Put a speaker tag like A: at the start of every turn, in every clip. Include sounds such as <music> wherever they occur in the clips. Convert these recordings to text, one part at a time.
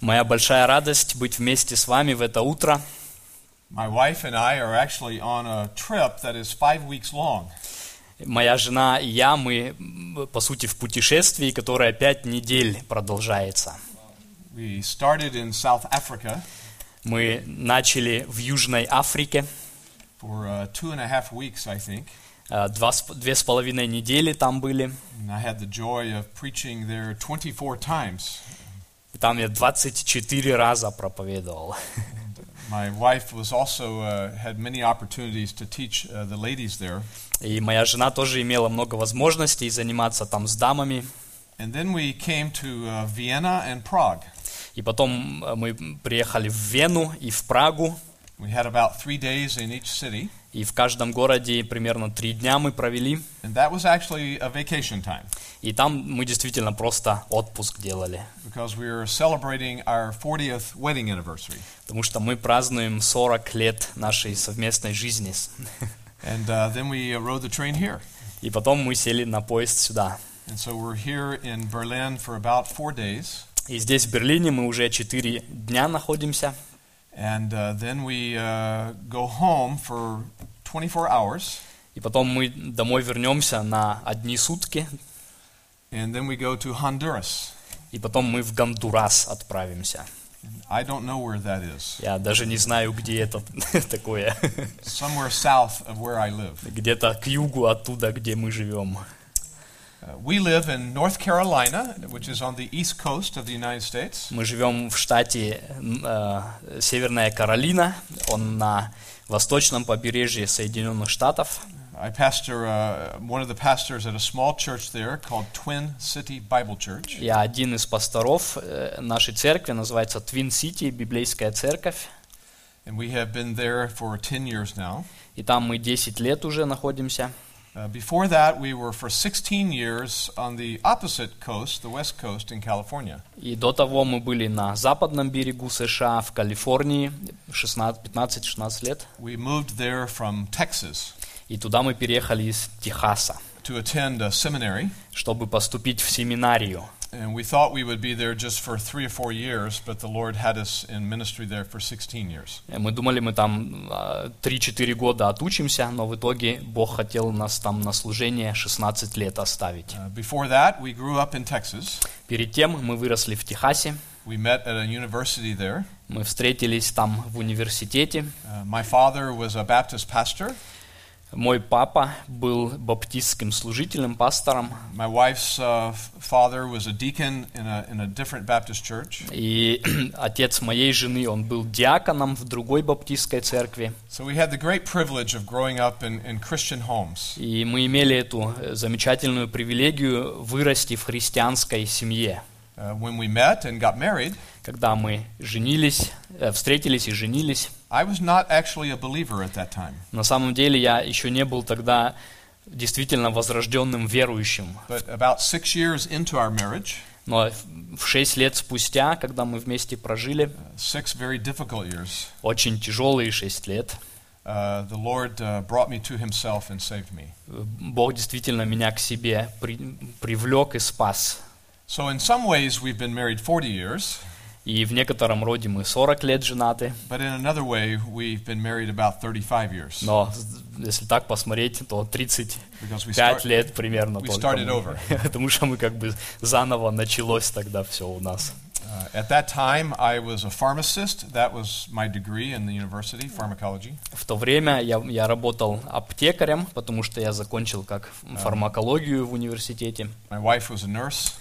A: Моя большая радость быть вместе с вами в это утро.
B: My wife and I are actually on a trip that is five weeks long.
A: Моя жена и я, мы, по сути, в путешествии, которое пять недель продолжается.
B: We started in South Africa
A: Мы начали в Южной Африке,
B: for uh, two and a half weeks, I think.
A: Э, два две с половиной недели там были.
B: And I had the joy of preaching there 24 times.
A: И Там я 24 раза проповедовал.
B: My wife was also uh, had many opportunities to teach uh, the ladies there.
A: И моя жена тоже имела много возможностей заниматься там с дамами.
B: And then we came to uh, Vienna and Prague.
A: И потом э, мы приехали в Вену и в Прагу.
B: We had about three days in each city,
A: И в каждом городе примерно три дня мы провели.
B: and that was actually a vacation time
A: И там мы действительно просто отпуск делали.
B: because we were celebrating our 40th wedding anniversary.
A: Потому что мы празднуем 40 лет нашей совместной жизни. <laughs>
B: And uh, then we uh, rode the train here.
A: И потом мы сели на поезд сюда.
B: And so we're here in Berlin for about four days.
A: И здесь, в Берлине, мы уже 4 дня находимся.
B: And uh, then we uh, go home for 24 hours.
A: И потом мы домой вернемся на одни сутки.
B: And then we go to Honduras.
A: И потом мы в Гондурас отправимся.
B: I don't know where that is.
A: Я даже не знаю, где это <laughs> такое.
B: Somewhere south of where I live.
A: Где-то к югу оттуда, где мы живем.
B: Uh, we live in North Carolina, which is on the east coast of the United States.
A: Мы живем в штате э, Северная Каролина. Он на восточном побережье Соединенных Штатов.
B: I pastor uh, one of the pastors at a small church there called Twin City Bible Church.
A: Я один из пасторов э, нашей церкви, называется Twin City, библейская церковь.
B: And we have been there for 10 years now.
A: И там мы 10 лет уже находимся.
B: Uh, before that, we were for 16 years on the opposite coast, the west coast in California.
A: И до того мы были на западном берегу США, в Калифорнии, 16 15-16 лет.
B: We moved there from Texas
A: И туда мы переехали из Техаса,
B: to attend a seminary.
A: чтобы поступить в семинарию.
B: And we thought we would be there just for three or four years, but the Lord had us in ministry there for 16 years.
A: Э, Мы думали, мы там а, 3-4 года отучимся, но в итоге Бог хотел нас там на служение 16 лет оставить.
B: Uh, before that, we grew up in Texas.
A: Перед тем мы выросли в Техасе,
B: We met at a university there.
A: мы встретились там в университете.
B: Uh, my father was a Baptist pastor.
A: Мой папа был баптистским служителем, пастором,
B: My wife's uh, father was a deacon in a, in a different Baptist church.
A: и <clears throat> отец моей жены, он был диаконом в другой баптистской церкви.
B: So we had the great privilege of growing up in, in Christian homes.
A: И мы имели эту э, замечательную привилегию вырасти в христианской семье.
B: Uh, when we met and got married,
A: Когда мы женились, э, встретились и женились,
B: I was not actually a believer at that time.
A: на самом деле я еще не был тогда действительно возрожденным верующим.
B: But about six years into our marriage,
A: Но в шесть лет спустя, когда мы вместе прожили,
B: uh, six very difficult years,
A: очень тяжелые шесть лет,
B: uh, the Lord uh, brought me to Himself and saved me.
A: э, Бог действительно меня к себе при- привлек и спас.
B: So, in some ways, we've been married 40 years,
A: И в некотором роде мы 40 лет женаты,
B: but in another way, we've been married about 35 years.
A: но если так посмотреть, то 35
B: Because we, start,
A: лет примерно
B: we started over.
A: Потому что мы как бы заново началось тогда все у нас.
B: uh, at that time, I was a pharmacist. That was my degree in the university, pharmacology.
A: В то время я, я работал аптекарем, потому что я закончил как фармакологию в университете.
B: My wife was a nurse.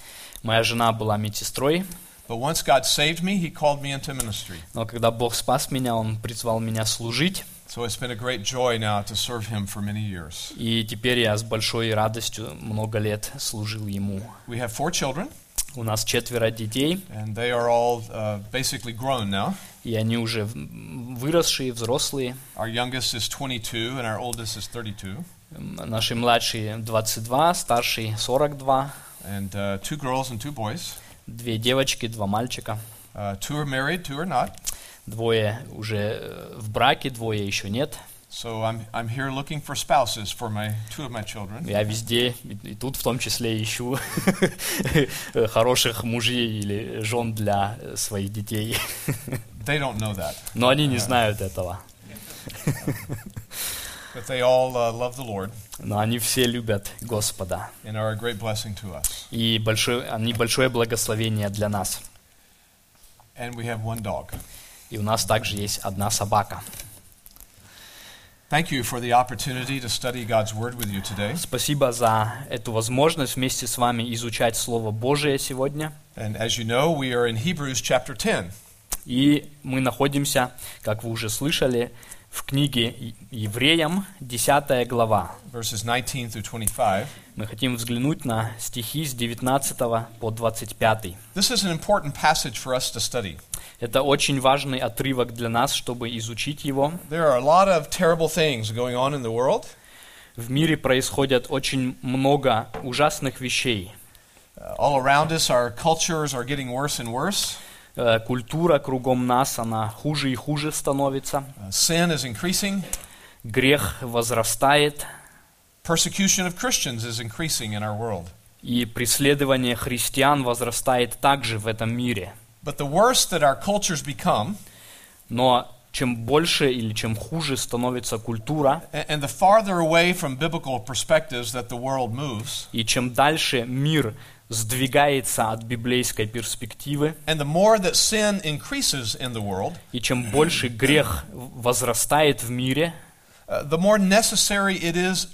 A: Моя жена была медсестрой,
B: But once God saved me, He called me into ministry.
A: но когда Бог спас меня, Он призвал меня служить,
B: So it's been a great joy now to serve Him for many years.
A: и теперь я с большой радостью много лет служил Ему.
B: We have four children,
A: У нас четверо детей,
B: and they are all uh, basically grown now.
A: и они уже выросшие, взрослые.
B: Our youngest is 22, and our oldest is 32.
A: М, Наши младшие 22, старший 42,
B: And uh, two girls and two boys.
A: две девочки, два мальчика.
B: Uh, two are married, two are not.
A: Двое уже э, в браке, двое еще нет.
B: So I'm, I'm here looking for spouses for my two of my children.
A: Я везде, и, тут в том числе ищу <laughs> хороших мужей или жен для э, своих детей.
B: They don't know that,
A: Но они не знают этого. <laughs>
B: but they all uh, love the Lord
A: Но они все любят Господа.
B: and are a great blessing to us.
A: И большое, они большое благословение для нас.
B: And we have one dog.
A: И у нас также есть одна собака.
B: Thank you for the opportunity to study God's Word with you today.
A: Спасибо за эту возможность вместе с вами изучать Слово Божие сегодня.
B: And as you know, we are in Hebrews chapter 10.
A: И мы находимся, как вы уже слышали, в книге Евреям, 10 глава.
B: verses 19 through 25.
A: Мы хотим взглянуть на стихи с 19 по 25.
B: This is an important passage for us to study.
A: Это очень важный отрывок для нас, чтобы изучить его.
B: There are a lot of terrible things going on in the world.
A: В мире происходят очень много ужасных вещей.
B: Uh, all around us, our cultures are getting worse and worse.
A: Э, Культура кругом нас, она хуже и хуже становится.
B: Uh, sin is increasing.
A: Грех возрастает,
B: Persecution of Christians is increasing in our world.
A: и преследование христиан возрастает также в этом мире.
B: But the worse that our cultures become,
A: Но чем больше или чем хуже становится культура,
B: and the farther away from biblical perspectives that the world moves,
A: и чем дальше мир сдвигается от библейской перспективы,
B: world,
A: и чем больше грех возрастает в мире,
B: uh, the more necessary it is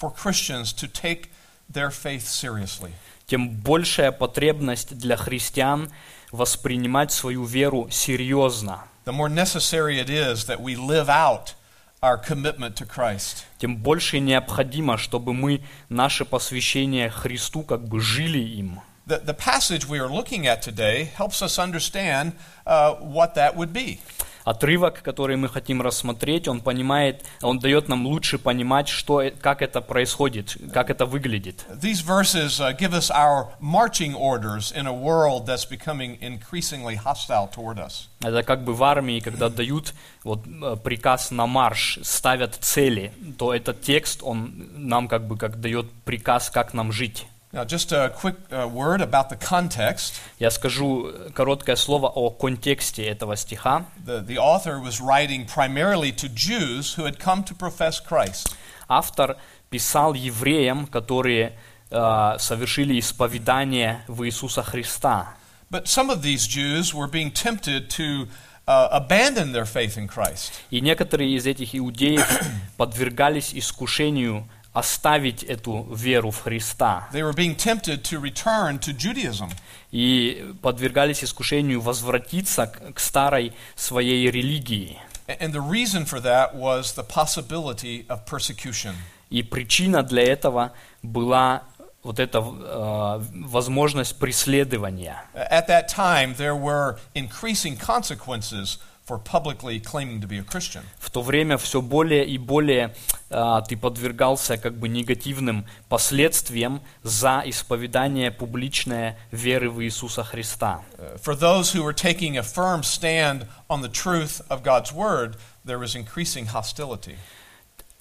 B: for Christians to take their faith seriously.
A: тем большая потребность для христиан воспринимать свою веру серьезно,
B: the more necessary it is that we live out our commitment to Christ.
A: тем больше необходимо, чтобы мы наше посвящение Христу как бы жили им.
B: The, the passage we are looking at today helps us understand uh, what that would be.
A: Отрывок, который мы хотим рассмотреть, он понимает, он дает нам лучше понимать, что, э- как это происходит, как это выглядит.
B: These verses uh, give us our marching orders in a world that's becoming increasingly hostile toward us.
A: Это как бы в армии, когда дают вот, э, приказ на марш, ставят цели, то этот текст, он нам как бы как дает приказ, как нам жить.
B: Now, just a quick uh, word about the context.
A: Я скажу э, короткое слово о контексте этого стиха.
B: The, the author was writing primarily to Jews who had come to profess Christ.
A: Автор писал евреям, которые э, совершили исповедание в Иисуса Христа.
B: But some of these Jews were being tempted to uh, abandon their faith in Christ.
A: И некоторые из этих иудеев <clears throat> подвергались искушению оставить эту веру в Христа.
B: They were being tempted to return to Judaism.
A: И подвергались искушению возвратиться к к старой своей религии.
B: And the reason for that was the possibility of persecution.
A: И причина для этого была вот эта э, возможность преследования.
B: At that time, there were increasing consequences for publicly claiming to be a Christian.
A: В то время все более и более э, ты подвергался как бы негативным последствиям за исповедание публичное веры в Иисуса Христа.
B: Uh, For those who were taking a firm stand on the truth of God's word, there was increasing hostility.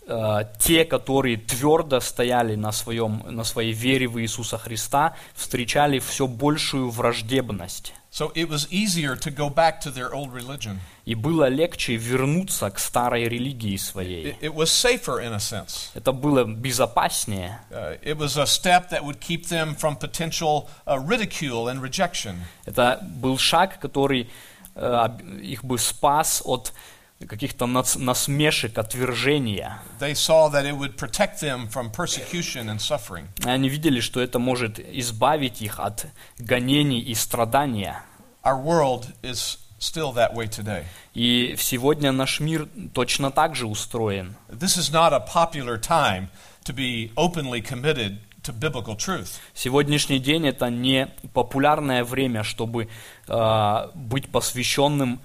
A: Э, те, которые твердо стояли на, своем, на своей вере в Иисуса Христа, встречали все большую враждебность.
B: So it was easier to go back to their old religion.
A: И было легче вернуться к старой религии
B: It,
A: своей.
B: it was safer in a sense.
A: Это было безопаснее.
B: Uh, it was a step that would keep them from potential uh, ridicule and rejection.
A: Это был шаг, который э, об- их бы спас от каких-то насмешек, отвержения. Они видели, что это может избавить их от гонений и страдания.
B: Our world is still that way today.
A: И сегодня наш мир точно так же устроен.
B: This is not a popular time to be openly committed to biblical truth.
A: Сегодняшний день это не популярное время, чтобы э, быть посвященным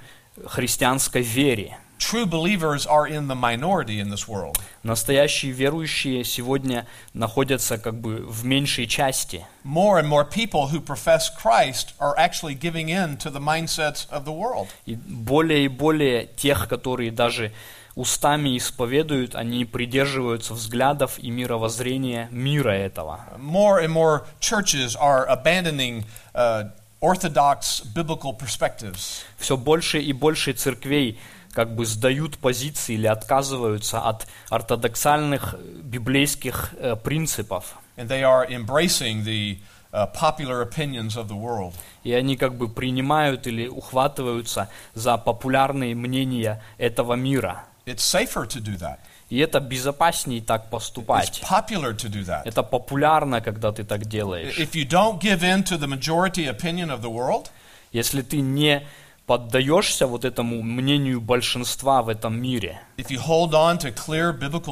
A: христианской вере.
B: True believers are in the minority in this world.
A: Настоящие верующие сегодня находятся как бы в меньшей части.
B: More and more people who profess Christ are actually giving in to the mindsets of the world.
A: И более и более тех, которые даже устами исповедуют, они придерживаются взглядов и мировоззрения мира этого.
B: More and more churches are abandoning uh, orthodox biblical perspectives.
A: Все больше и больше церквей как бы сдают позиции или отказываются от ортодоксальных э, библейских э, принципов.
B: And they are embracing the uh, popular opinions of the world.
A: И они как бы принимают или ухватываются за популярные мнения этого мира.
B: It's safer to do that.
A: И это безопаснее так поступать.
B: popular to do that.
A: Это популярно, когда ты так делаешь.
B: If you don't give in to the majority opinion of the world,
A: Если ты не поддаешься вот этому мнению большинства в этом мире,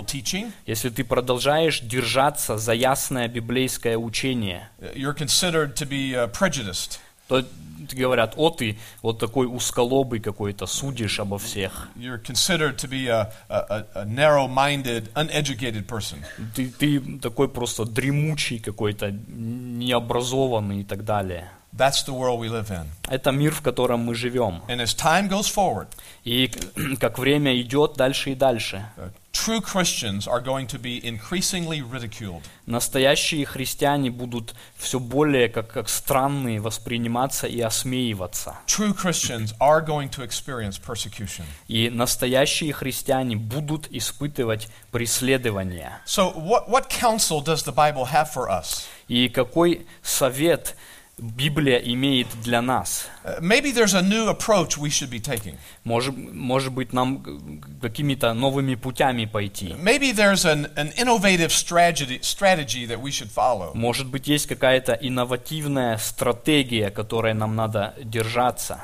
B: teaching,
A: если ты продолжаешь держаться за ясное библейское учение,
B: you're considered to be uh, prejudiced.
A: то говорят, о ты вот такой узколобый какой-то, судишь обо всех.
B: You're considered to be a, a, a narrow-minded, uneducated person.
A: Ты, ты такой просто дремучий какой-то, необразованный и так далее.
B: That's the world we live in.
A: Это мир, в котором мы живем.
B: And as time goes forward,
A: И <clears throat> как время идет дальше и дальше,
B: uh, true Christians are going to be increasingly ridiculed.
A: настоящие христиане будут все более как, как странные восприниматься и осмеиваться.
B: True Christians are going to experience persecution.
A: И настоящие христиане будут испытывать преследования.
B: So, what, what counsel does the Bible have for us?
A: И какой совет Библия имеет для нас?
B: Uh, maybe there's a new approach we should be taking.
A: Может, может быть, нам какими-то новыми путями пойти?
B: Maybe there's an, an innovative strategy, strategy that we should follow.
A: Может быть, есть какая-то инновативная стратегия, которой нам надо держаться?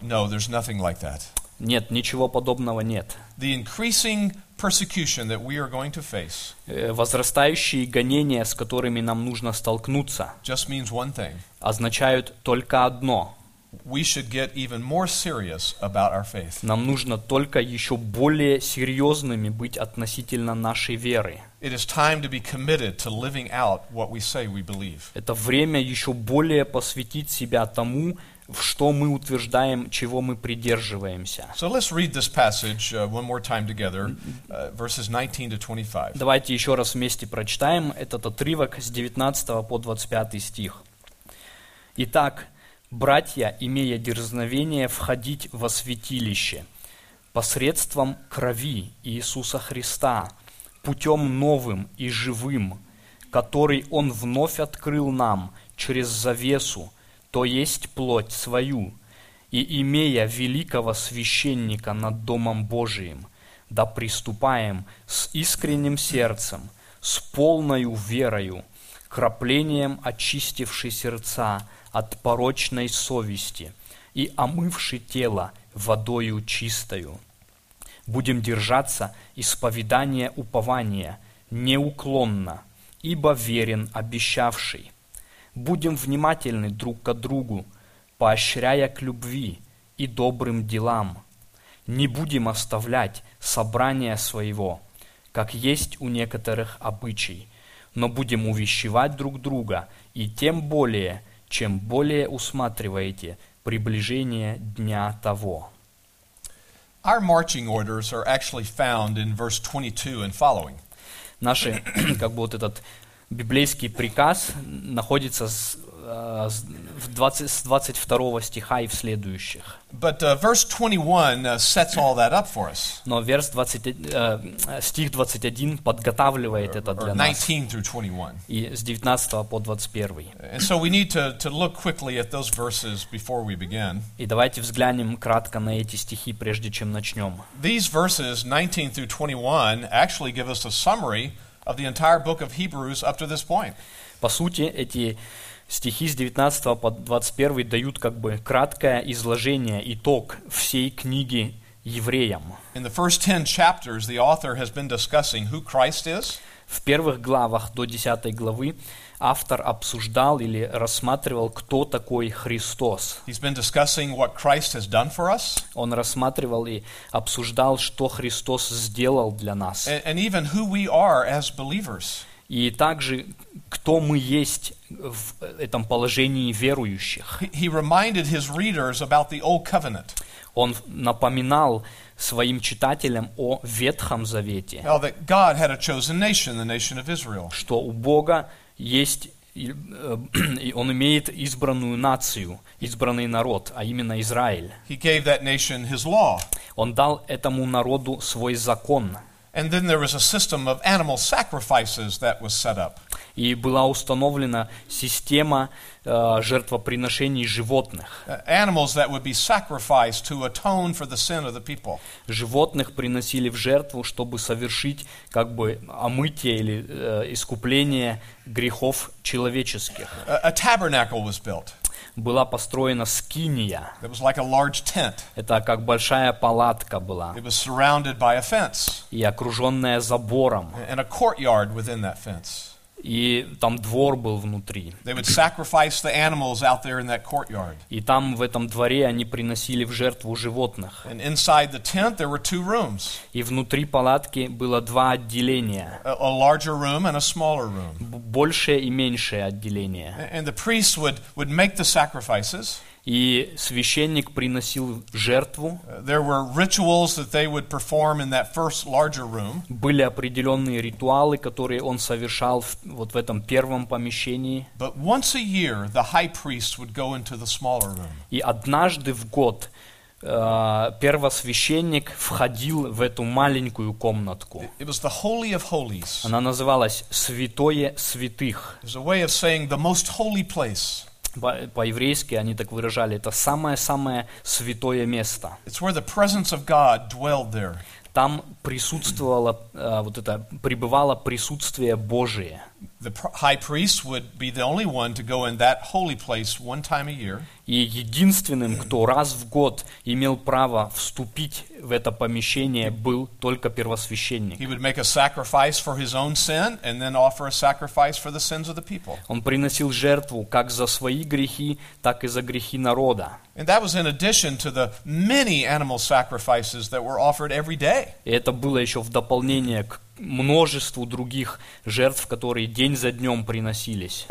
B: No, there's nothing like that.
A: Нет, ничего подобного нет.
B: The increasing persecution that we are going to face
A: Э, Возрастающие гонения, с которыми нам нужно столкнуться,
B: just means one thing.
A: означают только одно.
B: We should get even more serious about our faith.
A: Нам нужно только еще более серьезными быть относительно нашей веры.
B: It is time to be committed to living out what we say we believe.
A: Это время еще более посвятить себя тому, в что мы утверждаем, чего мы придерживаемся.
B: So let's read this passage uh, one more time together, uh, verses 19 to 25.
A: Давайте еще раз вместе прочитаем этот отрывок с 19 по 25 стих. Итак, братья, имея дерзновение входить во святилище, посредством крови Иисуса Христа, путем новым и живым, который Он вновь открыл нам через завесу, то есть плоть свою, и имея великого священника над Домом Божиим, да приступаем с искренним сердцем, с полною верою, краплением очистивши сердца от порочной совести и омывши тело водою чистою. Будем держаться исповедания упования неуклонно, ибо верен обещавший. Будем внимательны друг к другу, поощряя к любви и добрым делам. Не будем оставлять собрания своего, как есть у некоторых обычай, но будем увещевать друг друга, и тем более, чем более усматриваете приближение дня того.
B: Our marching orders are actually found in verse 22 and following.
A: Наши, <clears throat> как бы вот этот библейский приказ находится с, э, с- в 20 с 22 стиха и в следующих.
B: But uh, verse 21 uh, sets all that up for us,
A: Но верс 20, э, стих 21 подготавливает это
B: or
A: для нас.
B: 19 through 21.
A: И с 19 по 21.
B: And so we need to, to look quickly at those verses before we begin.
A: И давайте взглянем кратко на эти стихи, прежде чем начнем.
B: These verses, 19 through 21, actually give us a summary of the entire book of Hebrews up to this point.
A: По сути, эти стихи с 19 по 21 дают как бы краткое изложение, итог всей книги евреям.
B: In the first 10 chapters, the author has been discussing who Christ is,
A: В первых главах до 10 главы автор обсуждал или рассматривал, кто такой Христос.
B: he's been discussing what Christ has done for us,
A: Он рассматривал и обсуждал, что Христос сделал для нас.
B: and, and even who we are as believers.
A: И также, кто мы есть в этом положении верующих.
B: He, reminded his readers about the Old Covenant.
A: Он напоминал своим читателям о Ветхом Завете, что у Бога есть, и, э, <clears throat> и Он имеет избранную нацию, избранный народ, а именно Израиль.
B: He gave that nation his law.
A: Он дал этому народу свой закон.
B: And then there was a system of animal sacrifices that was set up.
A: И была установлена система э, жертвоприношений животных.
B: Uh, animals that would be sacrificed to atone for the sin of the people.
A: Животных приносили в жертву, чтобы совершить как бы омытие или э, искупление грехов человеческих.
B: A, a tabernacle was built.
A: Была построена скиния.
B: It was like a large tent.
A: Это как большая палатка была
B: It was surrounded by a fence
A: и окруженная забором.
B: and a courtyard within that fence.
A: И там двор был внутри.
B: They would sacrifice the animals out there in that courtyard.
A: И там в этом дворе они приносили в жертву животных.
B: And inside the tent, there were two rooms
A: И внутри палатки было два отделения.
B: a, a larger room and a smaller room.
A: большее и меньшее отделение.
B: And the priests would, would make the sacrifices.
A: И священник приносил жертву.
B: Uh, There were rituals that they would perform in that first larger room.
A: Были определенные ритуалы, которые он совершал в- вот в этом первом помещении.
B: But once a year, the high priest would go into the smaller room.
A: И однажды в год э, первосвященник входил в эту маленькую комнатку.
B: It was the Holy of Holies.
A: Она называлась «Святое святых». По-еврейски они так выражали, это самое-самое святое место.
B: It's where the presence of God dwelled there.
A: Там присутствовало, э, вот это, пребывало присутствие Божие.
B: The high priest would be the only one to go in that holy place one time a year.
A: И единственным, кто раз в год имел право вступить в это помещение, был только первосвященник.
B: He would make a sacrifice for his own sin and then offer a sacrifice for the sins of the people.
A: Он приносил жертву как за свои грехи, так и за грехи народа.
B: And that was in addition to the many animal sacrifices that were offered every day.
A: И это было еще в дополнение к множеству других жертв, которые день за днем приносились.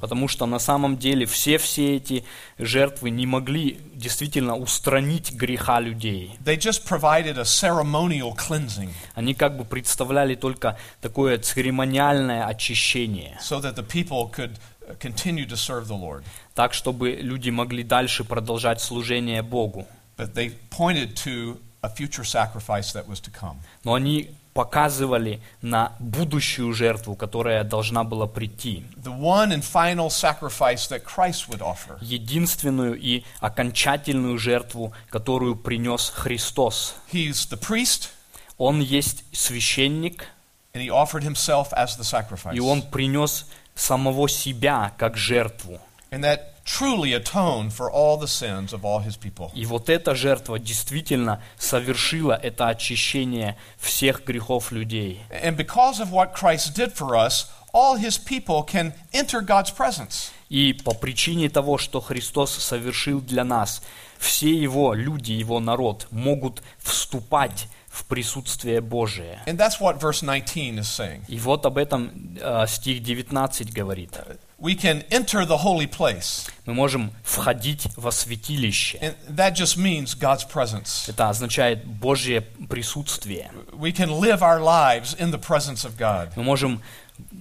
A: Потому что на самом деле все-все эти жертвы не могли действительно устранить греха людей.
B: They just provided a ceremonial cleansing
A: Они как бы представляли только такое церемониальное очищение,
B: so that the people could continue to serve the Lord.
A: так чтобы люди могли дальше продолжать служение Богу.
B: But they pointed to a future sacrifice that was to come.
A: Но они показывали на будущую жертву, которая должна была прийти.
B: The one and final sacrifice that Christ would offer.
A: Единственную и окончательную жертву, которую принес Христос.
B: He's the priest,
A: Он есть священник,
B: and he offered himself as the sacrifice.
A: и он принес самого себя как жертву.
B: And that truly atoned for all the sins of all his people.
A: И вот эта жертва действительно совершила это очищение всех грехов людей.
B: And because of what Christ did for us, all his people can enter God's presence.
A: И по причине того, что Христос совершил для нас, все его люди, его народ могут вступать в присутствие Божие.
B: And that's what verse 19 is saying.
A: И вот об этом э, стих 19 говорит.
B: We can enter the holy place,
A: Мы можем входить во святилище.
B: and that just means God's presence.
A: Это означает Божье присутствие.
B: We can live our lives in the presence of God.
A: Мы можем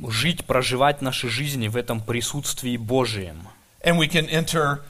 A: жить, проживать наши жизни в этом присутствии Божием.
B: And we can enter,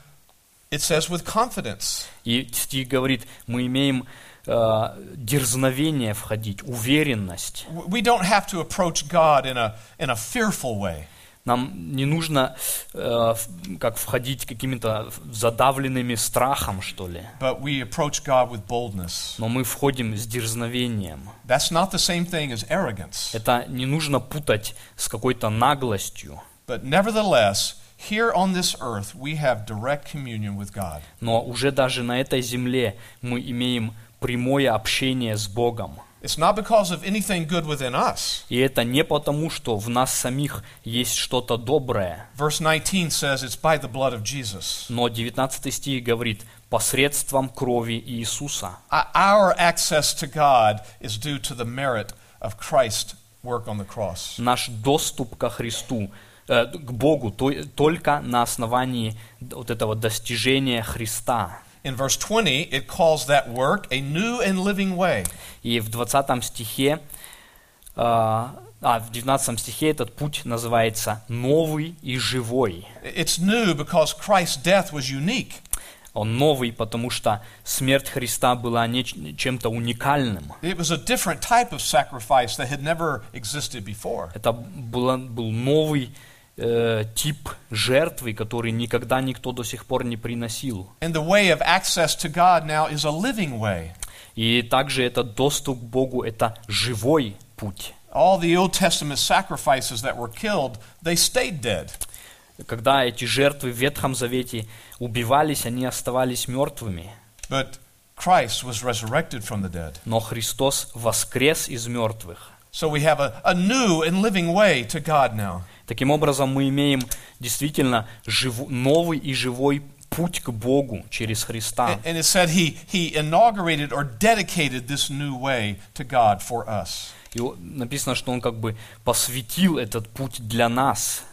B: it says, with confidence.
A: И стих говорит, мы имеем дерзновение входить, уверенность.
B: We don't have to approach God in a, in a fearful way.
A: Нам не нужно э, как входить какими-то задавленными страхом, что ли.
B: But we approach God with boldness.
A: Но мы входим с дерзновением.
B: That's not the same thing as arrogance.
A: Это не нужно путать с какой-то наглостью.
B: But nevertheless, here on this earth, we have direct communion with God.
A: Но уже даже на этой земле мы имеем прямое общение с Богом.
B: It's not because of anything good within us.
A: И это не потому, что в нас самих есть что-то доброе.
B: Verse 19 says it's by the blood of Jesus.
A: Но 19 стих говорит, посредством крови Иисуса.
B: Uh, Our access to God is due to the merit of Christ's work on the cross.
A: Наш доступ ко Христу э, к Богу то- только на основании вот этого достижения Христа.
B: In verse 20, it calls that work a new and living way.
A: И в 20 стихе, э, а, в 19 стихе этот путь называется «новый и живой».
B: It's new because Christ's death was unique.
A: Он новый, потому что смерть Христа была не ч- чем-то уникальным.
B: It was a different type of sacrifice that had never existed before.
A: Это было, был новый э, тип жертвы, который никогда никто до сих пор не приносил.
B: And the way of access to God now is a living way.
A: И также этот доступ к Богу – это живой путь.
B: All the Old Testament sacrifices that were killed, they stayed dead.
A: Когда эти жертвы в Ветхом Завете убивались, они оставались мертвыми.
B: But Christ was resurrected from the dead.
A: Но Христос воскрес из мертвых.
B: So we have a, a new and living way to God now.
A: Таким образом, мы имеем действительно живу- новый и живой путь к Богу через Христа.
B: And, and it said he, he inaugurated or dedicated this new way to God for us.
A: И о- написано, что Он как бы посвятил этот путь для нас.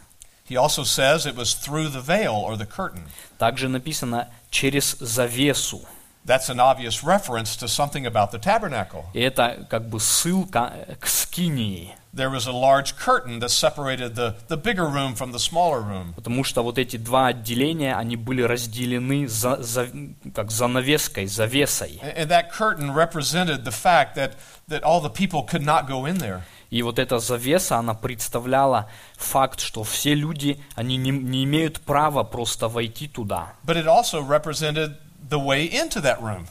B: He also says it was through the veil or the curtain.
A: Также написано через завесу.
B: That's an obvious reference to something about the tabernacle.
A: И это как бы ссылка к скинии.
B: There was a large curtain that separated the, the bigger room from the smaller room.
A: Потому что вот эти два отделения, они были разделены за, за- как занавеской, завесой.
B: And, and that curtain represented the fact that, that all the people could not go in there.
A: И вот эта завеса, она представляла факт, что все люди, они не, не имеют права просто войти туда.
B: But it also represented the way into that room.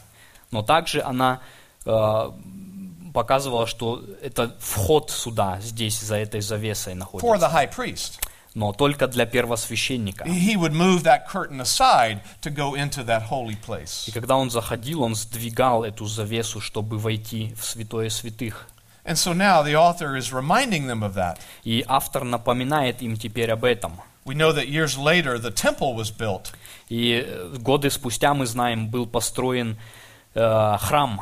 A: Но также она э, показывала, что это вход сюда, здесь, за этой завесой
B: For
A: находится.
B: the high priest.
A: Но только для первосвященника.
B: He would move that curtain aside to go into that holy place.
A: И когда он заходил, он сдвигал эту завесу, чтобы войти в святое святых.
B: And so now the author is reminding them of that.
A: И автор напоминает им теперь об этом.
B: We know that years later the temple was built,
A: И э, годы спустя, мы знаем, был построен э, храм.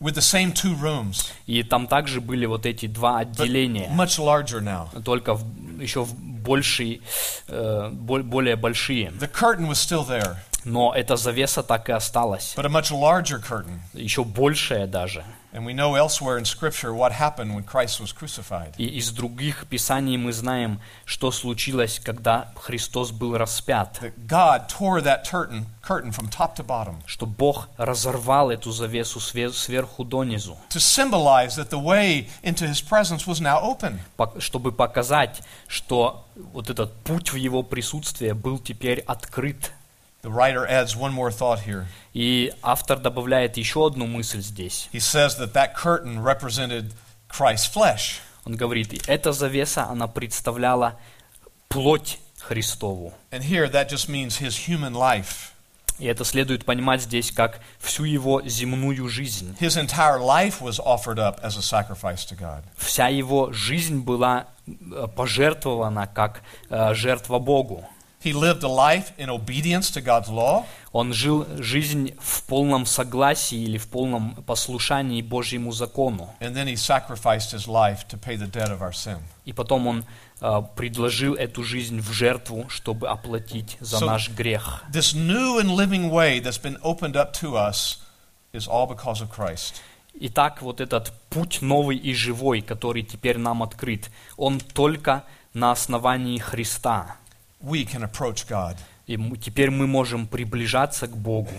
B: with the same two rooms,
A: И там также были вот эти два
B: but
A: отделения,
B: much larger now.
A: только в- еще в большие, э, бол- более большие.
B: The curtain was still there,
A: Но эта завеса так и осталась,
B: but a much larger curtain.
A: еще большая даже.
B: And we know elsewhere in Scripture what happened when Christ was crucified.
A: И из других писаний мы знаем, что случилось, когда Христос был распят.
B: That God tore that curtain, curtain from top to bottom
A: Что Бог разорвал эту завесу све- сверху донизу,
B: to symbolize that the way into His presence was now open.
A: пок- чтобы показать, что вот этот путь в Его присутствие был теперь открыт.
B: The writer adds one more thought here.
A: И автор добавляет еще одну мысль здесь.
B: He says that that curtain represented Christ's flesh.
A: Он говорит, «И эта завеса, она представляла плоть Христову.
B: And here that just means His human life.
A: И это следует понимать здесь как всю его земную жизнь.
B: His entire life was offered up as a sacrifice to God.
A: Вся его жизнь была э, пожертвована как э, жертва Богу.
B: He lived a life in obedience to God's law,
A: Он жил жизнь в полном согласии или в полном послушании Божьему закону.
B: and then he sacrificed his life to pay the debt of our sin.
A: И потом он э, предложил эту жизнь в жертву, чтобы оплатить за
B: So-
A: наш грех.
B: This new and living way that's been opened up to us is all because of Christ.
A: Итак, вот этот путь новый и живой, который теперь нам открыт, он только на основании Христа.
B: We can approach God.
A: И теперь мы можем приближаться к Богу.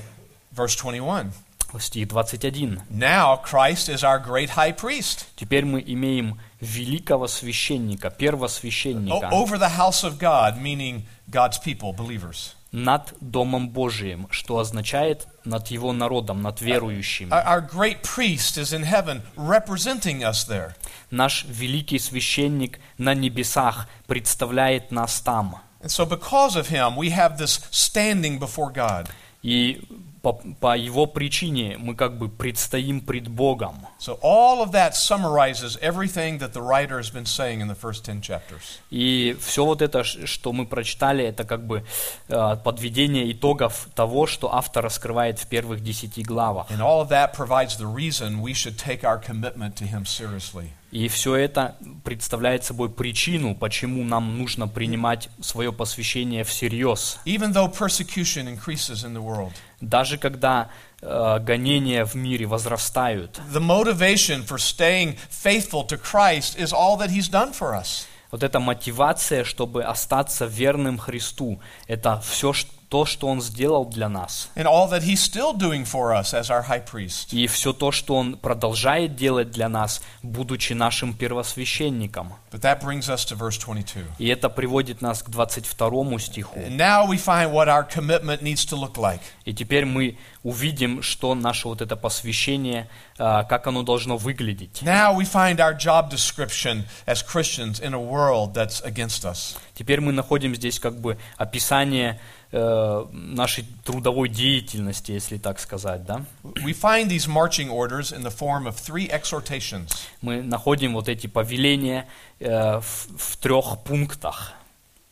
B: Verse 21.
A: Стих 21.
B: Now Christ is our great high priest
A: Теперь мы имеем великого священника, первосвященника
B: over the house of God, meaning God's people, believers.
A: над Домом Божиим, что означает над его народом, над верующими.
B: Our, our great priest is in heaven representing us there.
A: Наш великий священник на небесах представляет нас там.
B: And so, because of him, we have this standing before God.
A: И по, по его причине мы как бы предстоим пред Богом.
B: So, all of that summarizes everything that the writer has been saying in the first 10 chapters.
A: И все вот это, что мы прочитали, это как бы э, подведение итогов того, что автор раскрывает в первых десяти главах.
B: And all of that provides the reason we should take our commitment to him seriously.
A: И все это представляет собой причину, почему нам нужно принимать свое посвящение всерьез.
B: Even though persecution increases in the world,
A: Даже когда э, гонения в мире возрастают,
B: the motivation for staying faithful to Christ is all that He's done for us.
A: вот эта мотивация, чтобы остаться верным Христу, это все то, что Он сделал для нас.
B: And all that He's still doing for us as our high priest.
A: И все то, что Он продолжает делать для нас, будучи нашим первосвященником.
B: But that brings us to verse 22.
A: И это приводит нас к 22 стиху.
B: Now we find what our commitment needs to look like.
A: И теперь мы увидим, что наше вот это посвящение, а, как оно должно выглядеть.
B: Now we find our job description as Christians in a world that's against us.
A: Теперь мы находим здесь как бы описание нашей трудовой деятельности, если так сказать, да?
B: We find these marching orders in the form of three exhortations.
A: Мы находим вот эти повеления э, в, в трех пунктах.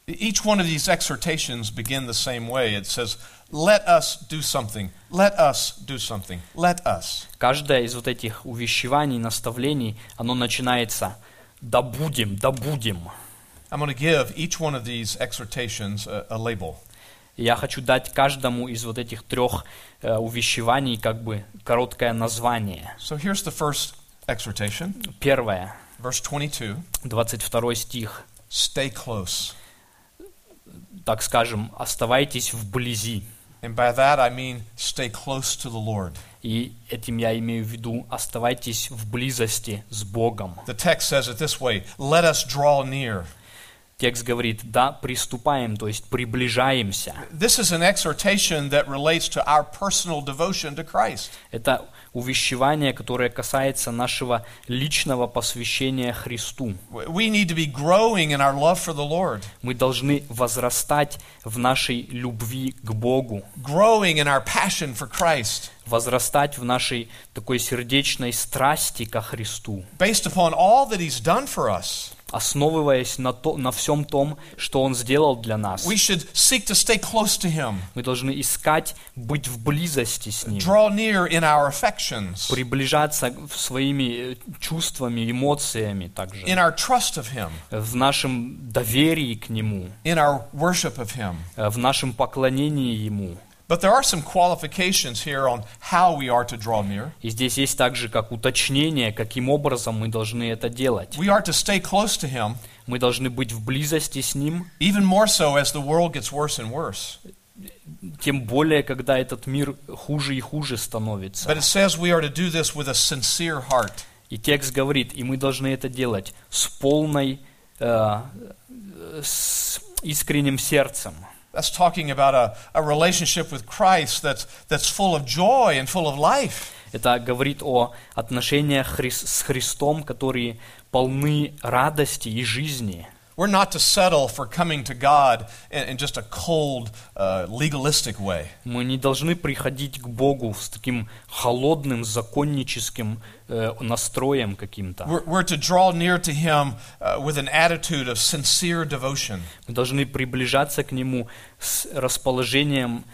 B: Each one of these exhortations begin the same way. It says, "Let us do something. Let us do something. Let us."
A: Каждое из вот этих увещеваний, наставлений, оно начинается «да будем, да будем».
B: I'm going to give each one of these exhortations a, a label.
A: Я хочу дать каждому из вот этих трех э, увещеваний как бы короткое название.
B: So here's the first exhortation,
A: Первое,
B: verse 22.
A: 22 стих.
B: Stay close.
A: Так скажем, оставайтесь вблизи.
B: And by that I mean stay close to the Lord.
A: И этим я имею в виду, оставайтесь в близости с Богом.
B: The text says it this way Let us draw near.
A: Текст говорит, да, приступаем, то есть приближаемся.
B: This is an exhortation that relates to our personal devotion to Christ.
A: Это увещевание, которое касается нашего личного посвящения Христу.
B: We need to be growing in our love for the Lord,
A: Мы должны возрастать в нашей любви к Богу,
B: growing in our passion for Christ,
A: возрастать в нашей такой сердечной страсти ко Христу,
B: based upon all that He's done for us.
A: Основываясь на, то, на всем том, что Он сделал для нас. Мы должны искать быть в близости с Ним, приближаться своими э, чувствами, эмоциями также, в нашем доверии к Нему, э, в нашем поклонении Ему.
B: But there are some qualifications here on how we are to draw near.
A: И здесь есть также как уточнение, каким образом мы должны это делать.
B: We are to stay close to Him,
A: Мы должны быть в близости с Ним,
B: even more so as the world gets worse and worse.
A: тем более, когда этот мир хуже и хуже становится.
B: But it says we are to do this with a sincere heart.
A: И текст говорит, и мы должны это делать с полной, э, с искренним сердцем.
B: That's talking about a, a relationship with Christ that's, that's full of joy and full of life.
A: Это говорит о отношениях с Христом, которые полны радости и жизни.
B: We're not to settle for coming to God in, in just a cold, uh, legalistic way.
A: Мы не должны приходить к Богу с таким холодным, законническим э, настроем каким-то.
B: We're, we're to draw near to Him uh, with an attitude of sincere devotion.
A: Мы должны приближаться к Нему с расположением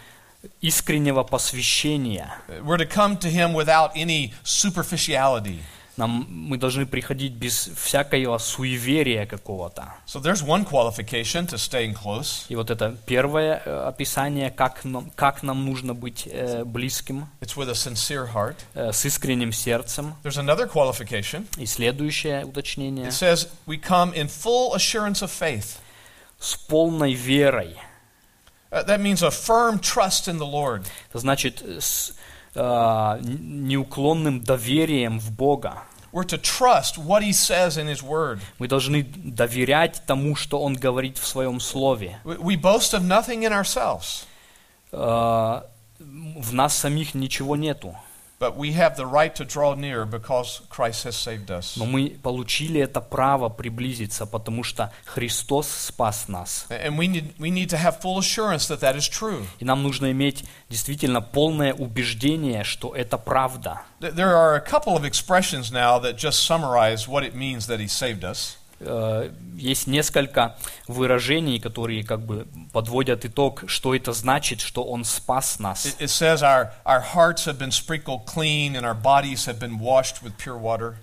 A: искреннего посвящения.
B: We're to come to Him without any superficiality.
A: Нам, мы должны приходить без всякого суеверия какого-то.
B: So there's one qualification to staying close.
A: И вот это первое э, описание, как нам, как нам нужно быть э, близким,
B: It's with a sincere heart.
A: э, с искренним сердцем.
B: There's another qualification.
A: И следующее уточнение.
B: It says we come in full assurance of faith.
A: С полной верой.
B: Uh, that means a firm trust in the Lord.
A: Это значит э, с э, неуклонным доверием в Бога.
B: We're to trust what He says in His Word.
A: Мы должны доверять тому, что Он говорит в Своем Слове.
B: We boast of nothing in ourselves,
A: Э, В нас самих ничего нету.
B: but we have the right to draw near because Christ has saved us.
A: Но мы получили это право приблизиться, потому что Христос спас нас.
B: And we need, we need to have full assurance that that is true.
A: И нам нужно иметь действительно полное убеждение, что это правда.
B: Th- There are a couple of expressions now that just summarize what it means that He saved us.
A: Э, есть несколько выражений, которые как бы подводят итог, что это значит, что Он спас нас.
B: It, it says our, our hearts have been sprinkled clean and our bodies have been washed with pure water.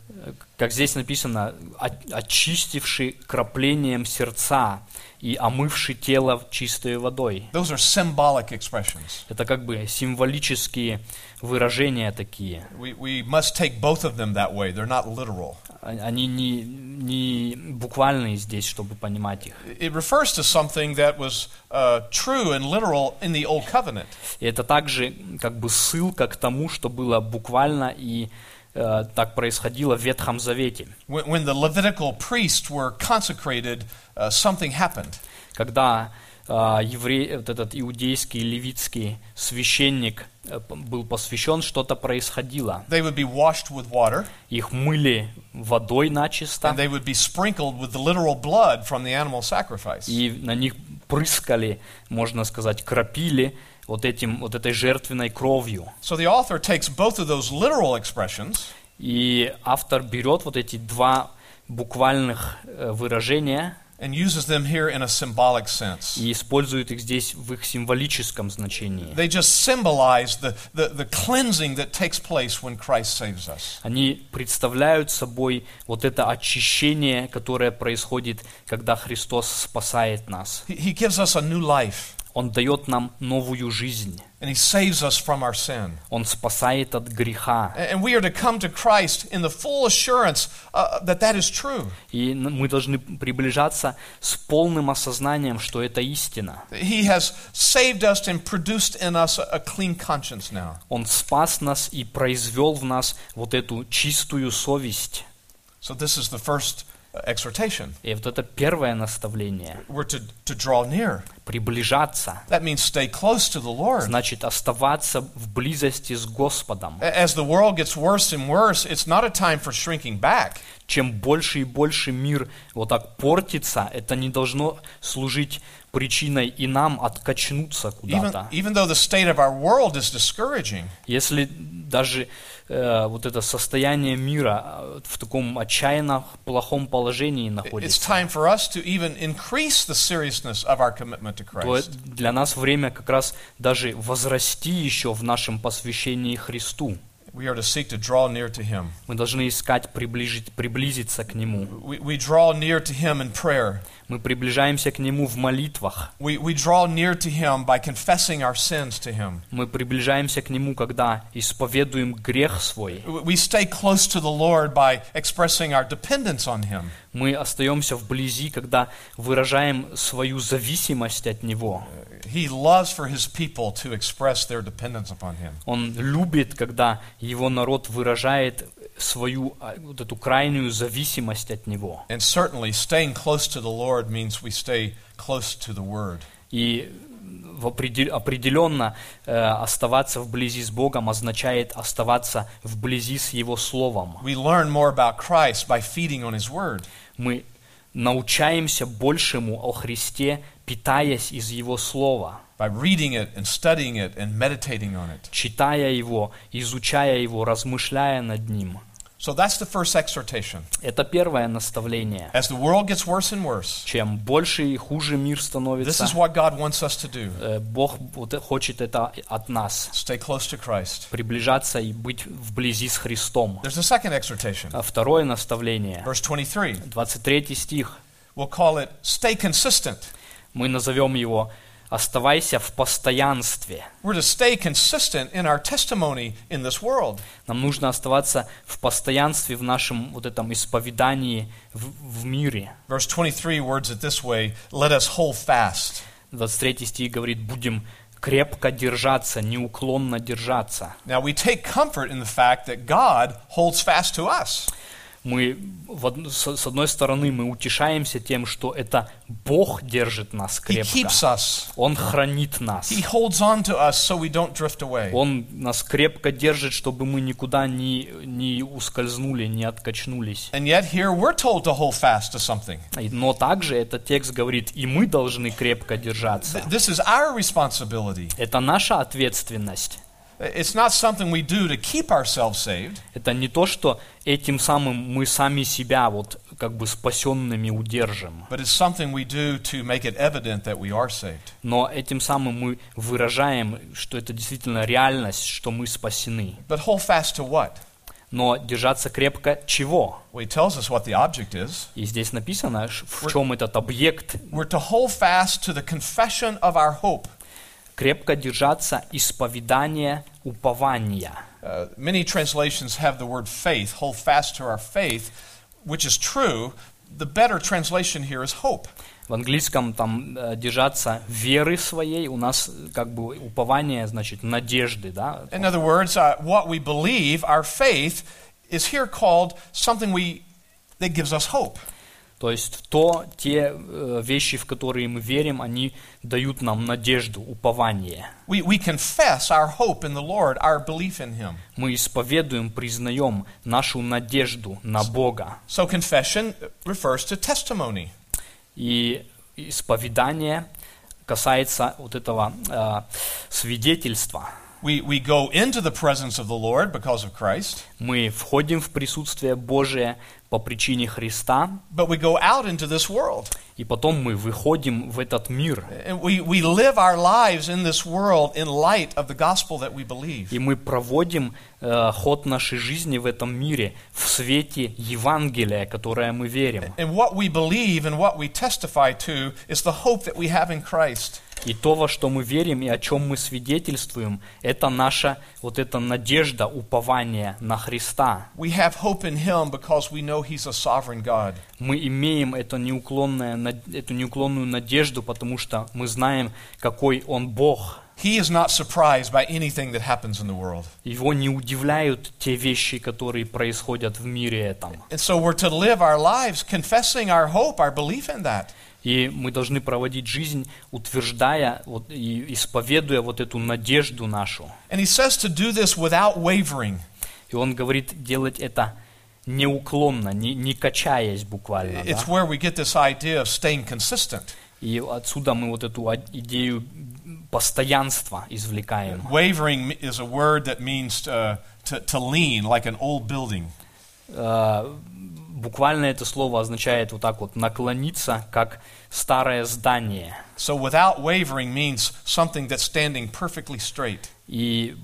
A: Как здесь написано, «О- очистивший краплением сердца и омывший тело чистой водой.
B: Those are symbolic expressions.
A: Это как бы символические выражения такие.
B: We, we must take both of them that way. They're not literal.
A: А- Они не, не буквальные здесь, чтобы понимать их.
B: It refers to something that was uh, true and literal in the Old Covenant.
A: И это также как бы ссылка к тому, что было буквально и э, так происходило в Ветхом Завете.
B: When, when the Levitical priests were consecrated, uh, something happened.
A: Когда э, еврей, вот этот иудейский левитский священник э, был посвящен, что-то происходило.
B: They would be washed with water,
A: Их мыли водой начисто,
B: and they would be sprinkled with the literal blood from the animal sacrifice.
A: и на них прыскали, можно сказать, кропили вот, этим, вот этой жертвенной кровью.
B: So the author takes both of those literal expressions
A: И автор берет вот эти два буквальных э, выражения
B: and uses them here in a symbolic sense.
A: и использует их здесь в их символическом значении.
B: They just symbolize the, the, the cleansing that takes place when Christ saves us.
A: Они представляют собой вот это очищение, которое происходит, когда Христос спасает нас.
B: He, he gives us a new life,
A: Он дает нам новую жизнь.
B: and He saves us from our sin.
A: Он спасает от греха.
B: And and we are to come to Christ in the full assurance uh, that that is true.
A: И мы должны приближаться с полным осознанием, что это истина.
B: He has saved us and produced in us a, a clean conscience now.
A: Он спас нас и произвел в нас вот эту чистую совесть.
B: So this is the first uh, exhortation.
A: И вот это первое наставление.
B: We're to, to draw near.
A: Приближаться.
B: That means stay close to the Lord.
A: Значит, оставаться в близости с Господом.
B: A- As the world gets worse and worse, it's not a time for shrinking back.
A: Чем больше и больше мир вот так портится, это не должно служить причиной и нам откачнуться куда-то. Если даже э, вот это состояние мира э, в таком отчаянно плохом положении находится, то для нас время как раз даже возрасти еще в нашем посвящении Христу.
B: We are to seek to draw near to Him.
A: Мы должны искать приближить, приблизиться к Нему.
B: We, we draw near to Him in prayer.
A: Мы приближаемся к Нему в молитвах.
B: We, we draw near to Him by confessing our sins to Him.
A: Мы приближаемся к Нему, когда исповедуем грех свой.
B: We stay close to the Lord by expressing our dependence on Him.
A: Мы остаемся вблизи, когда выражаем свою зависимость от Него.
B: He loves for His people to express their dependence upon Him.
A: Он любит, когда Его народ выражает свою а, вот эту крайнюю зависимость от Него.
B: And certainly, staying close to the Lord means we stay close to the Word.
A: И в определ- определенно э, оставаться вблизи с Богом означает оставаться вблизи с Его Словом.
B: We learn more about Christ by feeding on His Word.
A: Мы научаемся большему о Христе, питаясь из Его Слова.
B: by reading it and studying it and meditating on it.
A: читая его, изучая его, размышляя над ним.
B: So that's the first exhortation.
A: Это первое наставление.
B: As the world gets worse and worse,
A: Чем больше и хуже мир
B: this
A: становится,
B: is what God wants us to do
A: э, Бог хочет это от нас.
B: stay close to Christ.
A: Приближаться и быть вблизи с Христом.
B: There's a second exhortation.
A: А второе наставление,
B: Verse 23.
A: 23 стих,
B: We'll call it stay consistent.
A: Мы назовем его «Оставайся в постоянстве».
B: We're to stay consistent in our testimony in this world.
A: Нам нужно оставаться в постоянстве в нашем вот этом исповедании в, в мире.
B: Verse 23 words it this way Let us hold fast.
A: 23 стих говорит, будем крепко держаться, неуклонно держаться.
B: Now, we take comfort in the fact that God holds fast to us.
A: Мы, с одной стороны, мы утешаемся тем, что это Бог держит нас
B: He
A: крепко.
B: keeps us,
A: Он хранит нас. Он нас крепко держит, чтобы мы никуда не, не ускользнули, не откачнулись.
B: And yet, here we're told to hold fast to something.
A: И- Но также этот текст говорит, и мы должны крепко держаться.
B: Th- This is our responsibility.
A: Это наша ответственность.
B: It's not something we do to keep ourselves saved.
A: Это не то, что этим самым мы сами себя вот как бы спасенными удержим.
B: but it's something we do to make it evident that we are saved.
A: Но этим самым мы выражаем, что это действительно реальность, что мы спасены.
B: But hold fast to what?
A: Но держаться крепко чего?
B: Well, he tells us what the object is.
A: И здесь написано, в чем этот объект.
B: We're to hold fast to the confession of our hope.
A: Крепко держаться исповедания упования.
B: Uh, many translations have the word faith, hold fast to our faith, which is true. The better translation here is hope.
A: В английском там э, держаться веры своей, у нас э, как бы упование, значит, надежды, да?
B: In other words, uh, what we believe, our faith, is here called something we that gives us hope.
A: То есть то, те э, вещи, в которые мы верим, они дают нам надежду, упование.
B: We, we confess our hope in the Lord, our belief in Him.
A: Мы исповедуем, признаем нашу надежду на Бога.
B: So confession refers to testimony.
A: И исповедание касается вот этого э, свидетельства.
B: We, we go into the presence of the Lord because of Christ,
A: Мы входим в присутствие Божие по причине Христа,
B: but we go out into this world.
A: и потом мы выходим в этот мир.
B: And we, we live our lives in this world in light of the gospel that we believe.
A: И мы проводим э, ход нашей жизни в этом мире в свете Евангелия, которое мы верим.
B: And what we believe and what we testify to is the hope that we have in Christ.
A: И то, во что мы верим и о чем мы свидетельствуем, это наша вот эта надежда, упование на Христа. Мы имеем это неуклонное, над- эту неуклонную надежду, потому что мы знаем, какой Он Бог.
B: He is not surprised by anything that happens in the world.
A: Его не удивляют те вещи, которые происходят в мире этом.
B: And so we're to live our lives confessing our hope, our belief in that.
A: И мы должны проводить жизнь, утверждая вот, и исповедуя вот эту надежду нашу.
B: And He says to do this without wavering.
A: И он говорит делать это неуклонно, не, не качаясь буквально. да.
B: It's where we get this idea of staying consistent.
A: И отсюда мы вот эту идею постоянства извлекаем.
B: Wavering is a word that means uh, to, to lean, like an old building.
A: Э, Буквально это слово означает вот так вот наклониться, как старое здание.
B: So without wavering means something that's standing perfectly straight.
A: И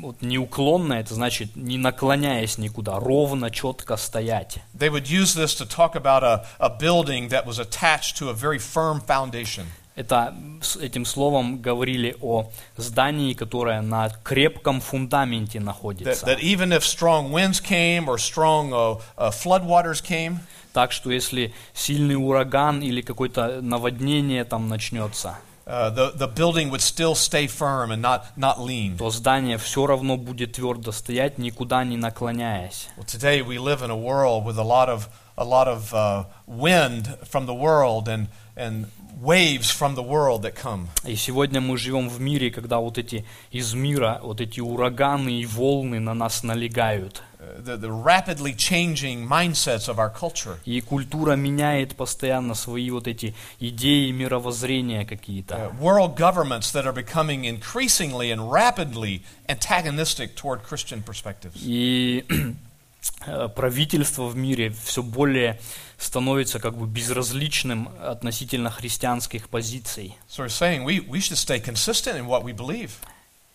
A: вот неуклонно это значит не наклоняясь никуда, ровно, четко стоять.
B: They would use this to talk about a, a building that was attached to a very firm foundation.
A: Это, с этим словом говорили о здании, которое на крепком фундаменте
B: That,
A: находится.
B: that even if strong winds came or strong uh, uh, floodwaters came,
A: Так что если сильный ураган или какое-то наводнение там начнется,
B: uh, the, the building would still stay firm and not, not lean.
A: то здание все равно будет твердо стоять, никуда не наклоняясь.
B: Well, today we live in a world with a lot of, a lot of uh, wind from the world and, and waves from the world that come.
A: И сегодня мы живем в мире, когда вот эти из мира, вот эти ураганы и волны на нас налегают.
B: Uh, the, the rapidly changing mindsets of our culture.
A: И культура меняет постоянно свои вот эти идеи, мировоззрения
B: Uh,
A: какие-то.
B: world governments that are becoming increasingly and rapidly antagonistic toward Christian perspectives.
A: И <clears throat> э, правительство в мире все более становится как бы безразличным относительно христианских позиций.
B: So we're saying we, we should stay consistent in what we believe.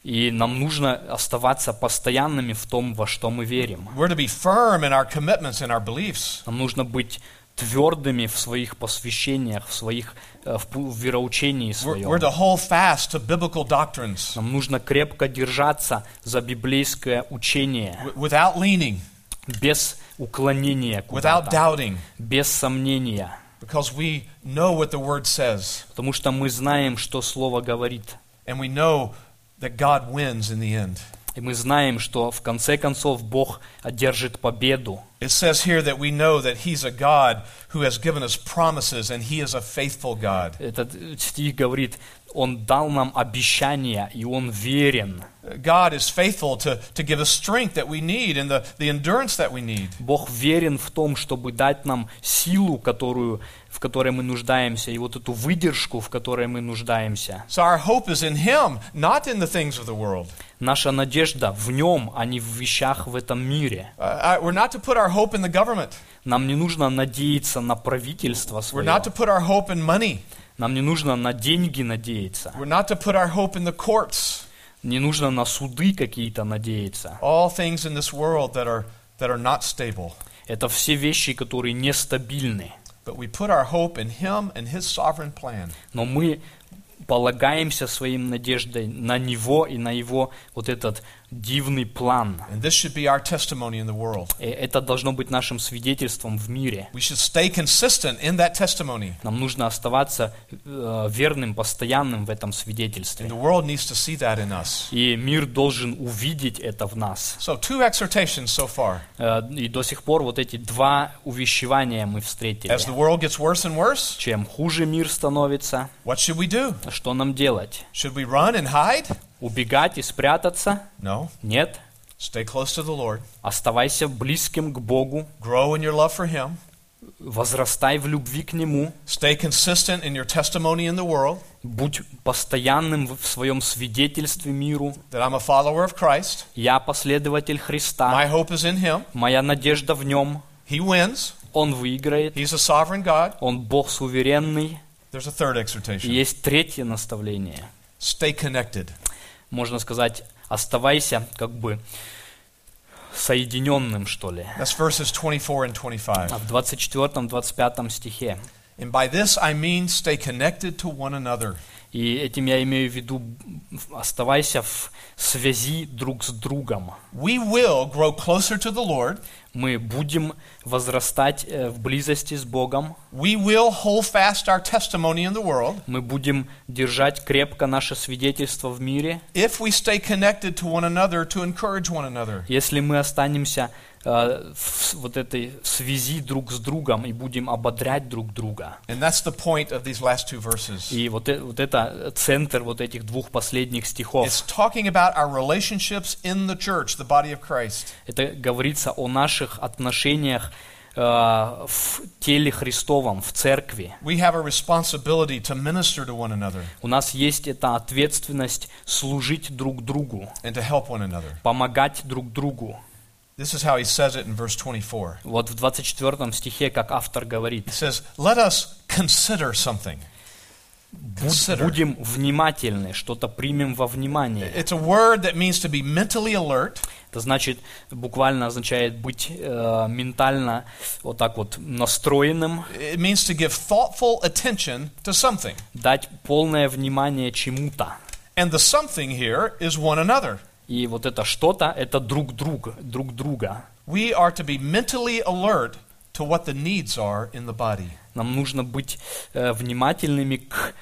A: И нам нужно оставаться постоянными в том, во что мы верим.
B: We're to be firm in our commitments and our beliefs.
A: Нам нужно быть твердыми в своих посвящениях, в своих э, в вероучении своем.
B: we're to hold fast to biblical doctrines
A: Нам нужно крепко держаться за библейское учение,
B: without leaning,
A: без уклонения
B: without
A: куда-то,
B: doubting,
A: без сомнения,
B: because we know what the Word says
A: потому что мы знаем, что Слово говорит.
B: and we know that God wins in the end.
A: И мы знаем, что в конце концов Бог одержит победу.
B: It says here that we know that He's a God who has given us promises and He is a faithful God.
A: Этот стих говорит, Он дал нам обещания, и Он верен.
B: God is faithful to, to give us strength that we need and the, the endurance that we need.
A: Бог верен в том, чтобы дать нам силу, которую, в которой мы нуждаемся, и вот эту выдержку, в которой мы нуждаемся.
B: So our hope is in Him, not in the things of the world.
A: Наша надежда в Нем, а не в вещах в этом мире.
B: Uh, we're not to put our hope in the government.
A: Нам не нужно надеяться на правительство
B: We're
A: свое.
B: not to put our hope in money.
A: Нам не нужно на деньги надеяться.
B: We're not to put our hope in the courts.
A: Не нужно на суды какие-то надеяться.
B: All things in this world that are, that are not stable.
A: Это все вещи, которые нестабильны.
B: But we put our hope in Him and His sovereign plan.
A: Но мы полагаемся своим надеждой на Него и на Его вот этот дивный план.
B: And this should be our testimony in the world.
A: И это должно быть нашим свидетельством в мире.
B: We should stay consistent in that testimony.
A: Нам нужно оставаться э, верным, постоянным в этом
B: And
A: свидетельстве.
B: the world needs to see that in us.
A: И мир должен увидеть это в нас.
B: So, two exhortations so far.
A: Э, И до сих пор вот эти два увещевания мы встретили.
B: As the world gets worse and worse,
A: Чем хуже мир становится,
B: what should we do?
A: что нам делать? Убегать и спрятаться?
B: No.
A: Нет.
B: Stay close to the Lord.
A: Оставайся близким к Богу,
B: Grow in your love for Him.
A: возрастай в любви к Нему,
B: Stay consistent in your testimony in the world
A: будь постоянным в своем свидетельстве миру.
B: that I'm a follower of Christ.
A: Я последователь Христа,
B: My hope is in Him.
A: моя надежда в Нем,
B: He wins.
A: Он выиграет,
B: He's a sovereign God.
A: Он Бог суверенный.
B: There's a third exhortation.
A: есть третье наставление.
B: Stay connected.
A: Можно сказать, оставайся как бы соединенным, что ли.
B: That's verses 24 and 25.
A: А В 24-25 стихе.
B: And by this I mean stay connected to one another.
A: И этим я имею в виду, оставайся в связи друг с другом.
B: We will grow closer to the Lord.
A: Мы будем возрастать э, в близости с Богом.
B: We will hold fast our testimony in the world
A: Мы будем держать крепко наше свидетельство в мире,
B: if we stay connected to one another to encourage one another.
A: если мы останемся в с- вот этой связи друг с другом и будем ободрять друг друга.
B: And that's the point of these last two verses.
A: И вот, э- вот это центр вот этих двух последних стихов.
B: It's talking about our relationships in the church, the body of Christ.
A: Это говорится о наших отношениях э, в теле Христовом, в церкви.
B: We have a responsibility to minister to one another
A: У нас есть эта ответственность служить друг другу,
B: and to help one another.
A: помогать друг другу.
B: This is how he says it in verse 24.
A: Вот в 24 стихе, как автор говорит,
B: He says, Let us consider something.
A: «Буд-
B: Consider.
A: будем внимательны, что-то примем во внимание.
B: It's a word that means to be mentally alert,
A: Это значит, буквально означает быть э, ментально вот так вот настроенным,
B: it means to give thoughtful attention to something.
A: дать полное внимание чему-то.
B: And the something here is one another.
A: И вот это что-то, это друг друг, друг друга.
B: We are to be mentally alert to what the needs are in the body.
A: Нам нужно быть э, внимательными к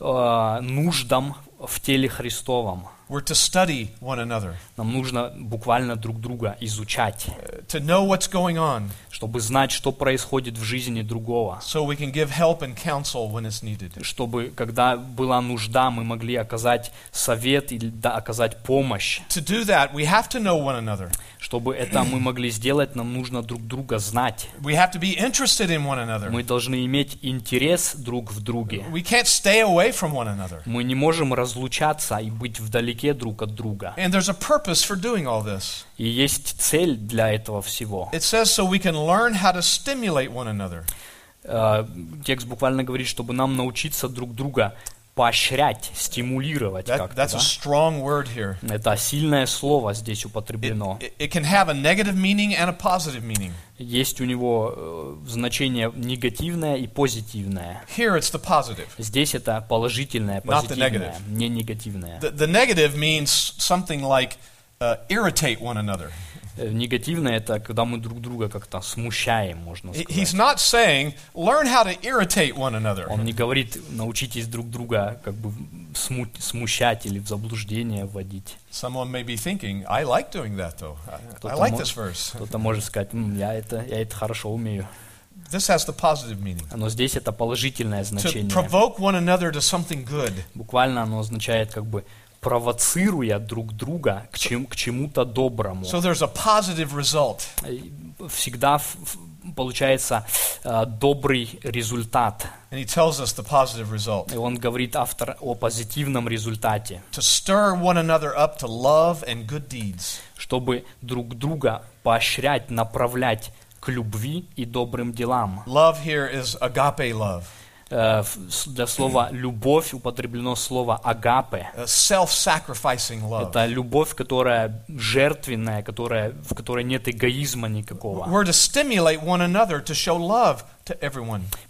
A: э, нуждам в теле Христовом.
B: We're to study one another,
A: Нам нужно буквально друг друга изучать,
B: uh, to know what's going on,
A: чтобы знать, что происходит в жизни другого.
B: so we can give help and counsel when it's needed.
A: Чтобы, когда была нужда, мы могли оказать совет или да, оказать помощь.
B: To do that, we have to know one another.
A: Чтобы это мы могли сделать, нам нужно друг друга знать.
B: We have to be interested in one another.
A: Мы должны иметь интерес друг в друге.
B: We can't stay away from one another.
A: Мы не можем разлучаться и быть вдалеке друг от друга.
B: And there's a purpose for doing all this.
A: И есть цель для этого всего.
B: It says so we can learn how to stimulate one another.
A: Э, Текст буквально говорит, чтобы нам научиться друг друга поощрять, стимулировать
B: That,
A: как-то.
B: that's a strong word here.
A: да? Это сильное слово здесь употреблено.
B: it- it can have a negative meaning and a positive meaning.
A: Есть у него э, значение негативное и позитивное.
B: Here it's the positive.
A: Здесь это положительное, позитивное, не негативное.
B: The, the negative means something like uh, irritate one another.
A: Э, Негативное это когда мы друг друга как-то смущаем, можно
B: He- He's
A: сказать.
B: not saying learn how to irritate one another.
A: Он не говорит, научитесь друг друга как бы сму- смущать или в заблуждение вводить.
B: Someone may be thinking, I like doing that though. I, I
A: Кто-то
B: like
A: мо-
B: this verse.
A: Кто-то может сказать, «М, я, это, я это хорошо умею.
B: This has the positive meaning.
A: Но здесь это положительное
B: To
A: значение.
B: provoke one another to something good.
A: Буквально оно означает как бы провоцируя друг друга к, чем, к чему-то доброму.
B: So there's a positive result.
A: Всегда получается э, добрый результат.
B: And he tells us the positive result.
A: И он говорит автор о позитивном результате,
B: To stir one another up to love and good deeds.
A: чтобы друг друга поощрять, направлять к любви и добрым делам.
B: Love here is agape love,
A: Для слова <clears throat> «любовь» употреблено слово «агапе».
B: love.
A: Это любовь, которая жертвенная, которая, в которой нет эгоизма никакого.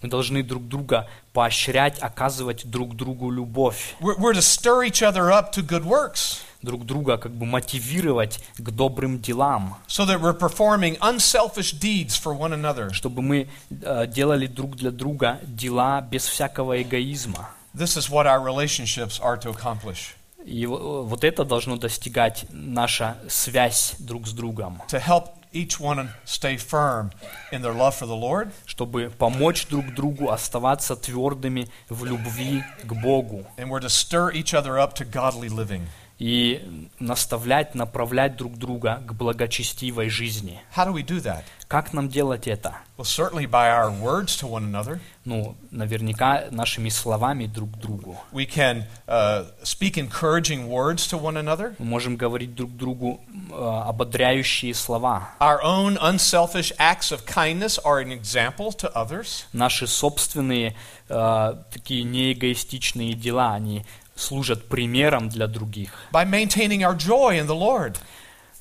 A: Мы должны друг друга поощрять, оказывать друг другу любовь,
B: we're to stir each other up to good works
A: друг друга как бы мотивировать к добрым делам,
B: so that we're performing unselfish deeds for one another.
A: чтобы мы э, делали друг для друга дела без всякого эгоизма.
B: This is what our relationships are to accomplish
A: И в- вот это должно достигать наша связь друг с другом,
B: to help each one stay firm in their love for the Lord
A: чтобы помочь друг другу оставаться твердыми в любви к Богу
B: and we're to stir each other up to godly living.
A: И наставлять, направлять друг друга к благочестивой жизни.
B: How do we do that?
A: Как нам делать это?
B: Well, certainly by our words to one another.
A: Ну, наверняка нашими словами друг к другу.
B: We can uh, speak encouraging words to one another.
A: Мы можем говорить друг другу э, ободряющие слова.
B: Our own unselfish acts of kindness are an example to others.
A: Наши собственные э, такие неэгоистичные дела, они служат примером для других.
B: By maintaining our joy in the Lord.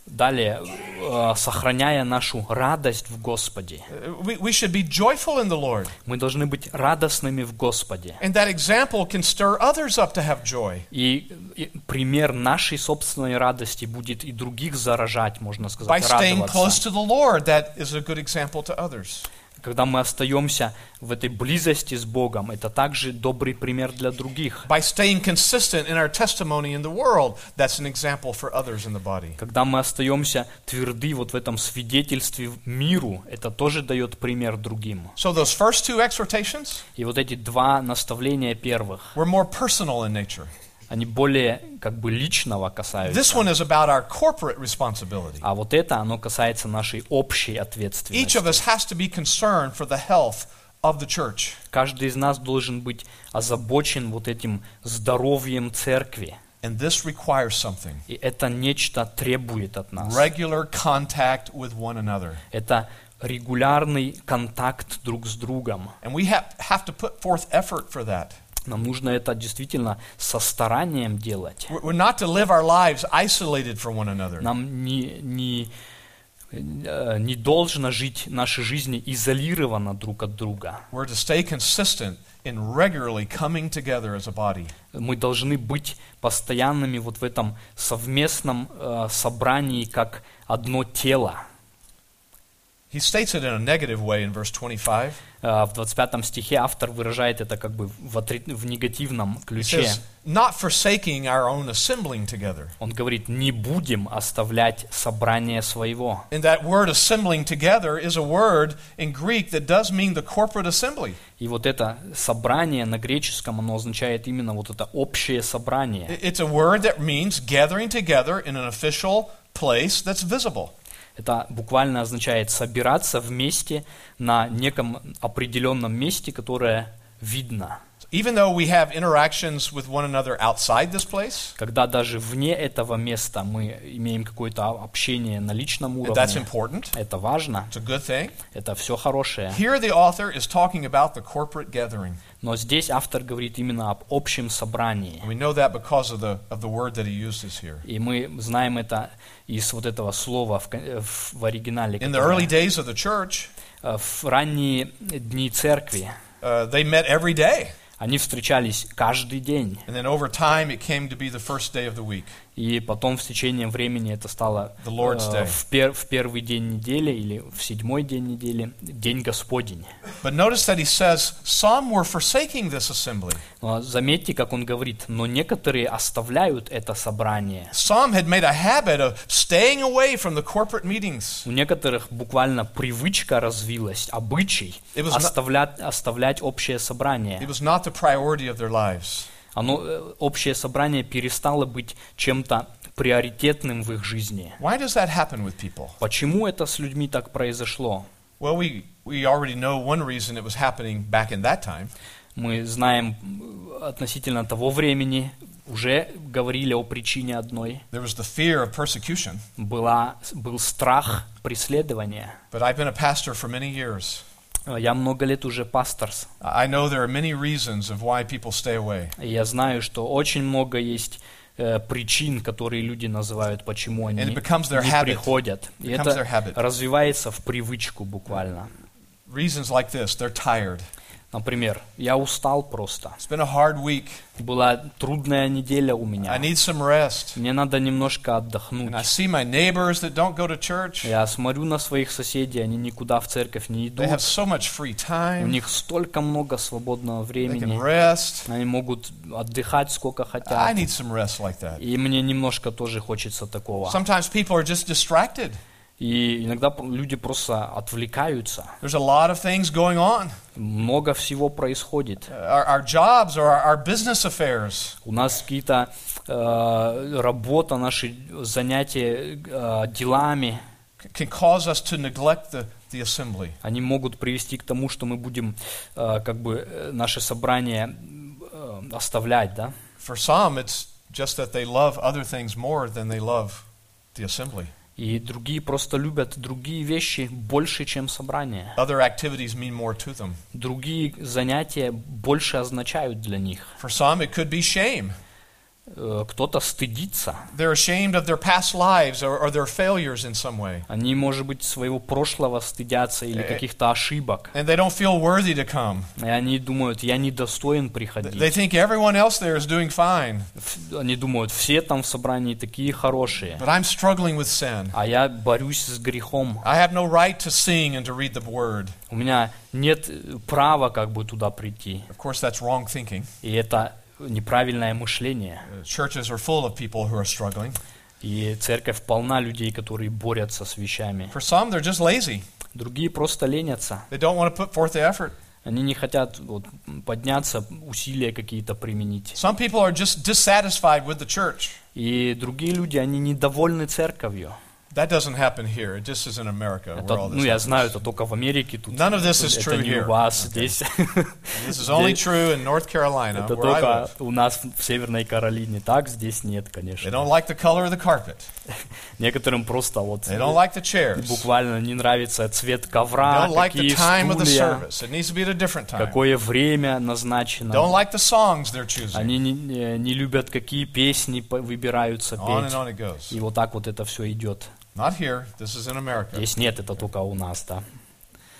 A: Далее, э, сохраняя нашу радость в Господе.
B: Uh, We, we should be joyful in the Lord.
A: Мы должны быть радостными в Господе.
B: And that example can stir others up to have joy.
A: И, и пример нашей собственной радости будет и других заражать, можно
B: By
A: сказать,
B: close
A: радоваться.
B: to the Lord, that is a good example to others.
A: Когда мы остаемся в этой близости с Богом, это также добрый пример для других.
B: By staying consistent in our testimony in the world, that's an example for others in the body.
A: Когда мы остаемся тверды вот в этом свидетельстве миру, это тоже дает пример другим.
B: So those first two exhortations
A: И вот эти два наставления первых,
B: were more personal in nature.
A: Они более как бы личного
B: This
A: касаются.
B: one is about our corporate responsibility.
A: А вот это, оно касается нашей общей
B: Each
A: ответственности.
B: of us has to be concerned for the health of the church.
A: Каждый из нас должен быть озабочен вот этим здоровьем церкви.
B: And this requires something
A: И это нечто требует от нас.
B: regular contact with one another.
A: Это регулярный контакт друг с другом.
B: And we have, have to put forth effort for that.
A: Нам нужно это действительно со старанием делать.
B: We're we're not to live our lives isolated from one another.
A: Нам не, не, э, не должно жить наши жизни изолированно друг от друга.
B: We're to stay consistent in regularly coming together as a body.
A: Мы должны быть постоянными вот в этом совместном э, собрании как одно тело.
B: He states it in a negative way in verse 25.
A: Э, В 25 стихе автор выражает это как бы в, отри- в негативном
B: He
A: ключе.
B: says, not forsaking our own assembling together.
A: Он говорит, не будем оставлять собрание своего.
B: And that word assembling together is a word in Greek that does mean the corporate assembly.
A: И вот это собрание на греческом, оно означает именно вот это общее собрание.
B: I- It's a word that means gathering together in an official place that's visible.
A: Это буквально означает собираться вместе на неком определенном месте, которое видно.
B: Even though we have interactions with one another outside this place,
A: Когда даже вне этого места мы имеем какое-то общение на личном
B: and that's
A: уровне,
B: important,
A: это важно,
B: it's a good thing.
A: это все хорошее.
B: Here the author is talking about the corporate gathering.
A: Но здесь автор говорит именно об общем собрании.
B: And we know that because of the, of the word that he uses here.
A: И мы знаем это из вот этого слова в, кон- в- в оригинале.
B: In the
A: которое,
B: early days of the church,
A: э, В ранние дни церкви
B: uh, they met every day.
A: они встречались каждый день.
B: And then over time, it came to be the first day of the week.
A: И потом в течение времени это стало э, в, пер- в первый день недели или в седьмой день недели, день Господень.
B: But notice that he says, Some were forsaking this assembly.
A: Но заметьте, как он говорит, но некоторые оставляют это собрание.
B: Some had made a habit of staying away from the corporate meetings.
A: У некоторых буквально привычка развилась, обычай оставлять, оставлять общее собрание.
B: It was not the priority of their lives.
A: Оно, э, общее собрание перестало быть чем-то приоритетным в их жизни.
B: Why does that happen with people?
A: Почему это с людьми так произошло?
B: Well, we, we already know one reason it was happening back in that time.
A: Мы знаем м, относительно того времени, Уже говорили о причине одной.
B: There was the fear of persecution.
A: Была, был страх преследования.
B: But I've been a pastor for many years.
A: Я много лет уже пасторс.
B: I know there are many reasons of why people stay away.
A: И я знаю, что очень много есть э, причин, которые люди называют, почему они не
B: habit.
A: приходят. И это развивается в привычку буквально.
B: Reasons like this they're tired.
A: Например, я устал просто.
B: It's been a hard week.
A: Была трудная неделя у
B: I
A: меня.
B: need some rest.
A: Мне надо немножко отдохнуть.
B: And I see my neighbors that don't go to church.
A: Я смотрю на своих соседей, они никуда в церковь не
B: They have
A: идут.
B: so much free
A: У
B: time.
A: них столько много свободного
B: They can
A: времени.
B: rest.
A: Они могут отдыхать сколько
B: I
A: хотят.
B: need some rest like that.
A: И мне немножко тоже хочется такого.
B: Sometimes people are just distracted.
A: И иногда люди просто отвлекаются.
B: There's a lot of things going on.
A: Много всего происходит.
B: Our, our jobs or our, our business affairs.
A: У нас какие-то э, работа, наши занятия э, делами,
B: can cause us to neglect the, the assembly.
A: они могут привести к тому, что мы будем э, как бы э, наше собрание э, оставлять, да?
B: For some, it's just that they love other things more than they love the assembly.
A: И другие просто любят другие вещи больше, чем собрание.
B: Other activities mean more to them.
A: Другие занятия больше означают для них.
B: For some, it could be shame.
A: Э, Кто-то стыдится.
B: They're ashamed of their past lives or, or their failures in some way.
A: Они, может быть, своего прошлого стыдятся или
B: Э.
A: каких-то ошибок.
B: And they don't feel worthy to come.
A: И они думают, я недостоин
B: They
A: приходить.
B: think everyone else there is doing fine,
A: Ф- Они думают, все там в собрании такие хорошие.
B: but I'm struggling with sin.
A: А я борюсь с грехом.
B: I have no right to sing and to read the word.
A: У меня нет э, права как бы туда прийти.
B: Of course, that's wrong thinking.
A: И это неправильное мышление.
B: Churches are full of people who are struggling.
A: И церковь полна людей, которые борются с вещами.
B: For some, they're just lazy.
A: Другие просто ленятся.
B: They don't want to put forth the effort.
A: Они не хотят вот, подняться, усилия какие-то применить.
B: Some people are just dissatisfied with the church.
A: И другие люди, они недовольны церковью.
B: That doesn't happen here. It just is in America where
A: Это,
B: all
A: ну,
B: this
A: я
B: happens.
A: знаю, это только в Америке тут.
B: None of this is
A: это
B: true
A: не у
B: here.
A: вас здесь.
B: This is only true in North Carolina,
A: Это
B: where I
A: только
B: live.
A: у нас в Северной Каролине. Так здесь нет,
B: They
A: конечно.
B: don't like the color of the carpet.
A: Некоторым просто вот
B: They don't like the chairs.
A: буквально не нравится цвет
B: They
A: ковра,
B: don't like the
A: какие
B: time of the service. It needs to be at a different time.
A: какое время
B: Don't
A: назначено.
B: like the songs they're choosing.
A: Они не, не- не любят, какие песни выбираются
B: On and
A: петь.
B: on it goes.
A: И вот так вот это все идет.
B: Not here. This is in America.
A: Здесь нет, это только у нас, да.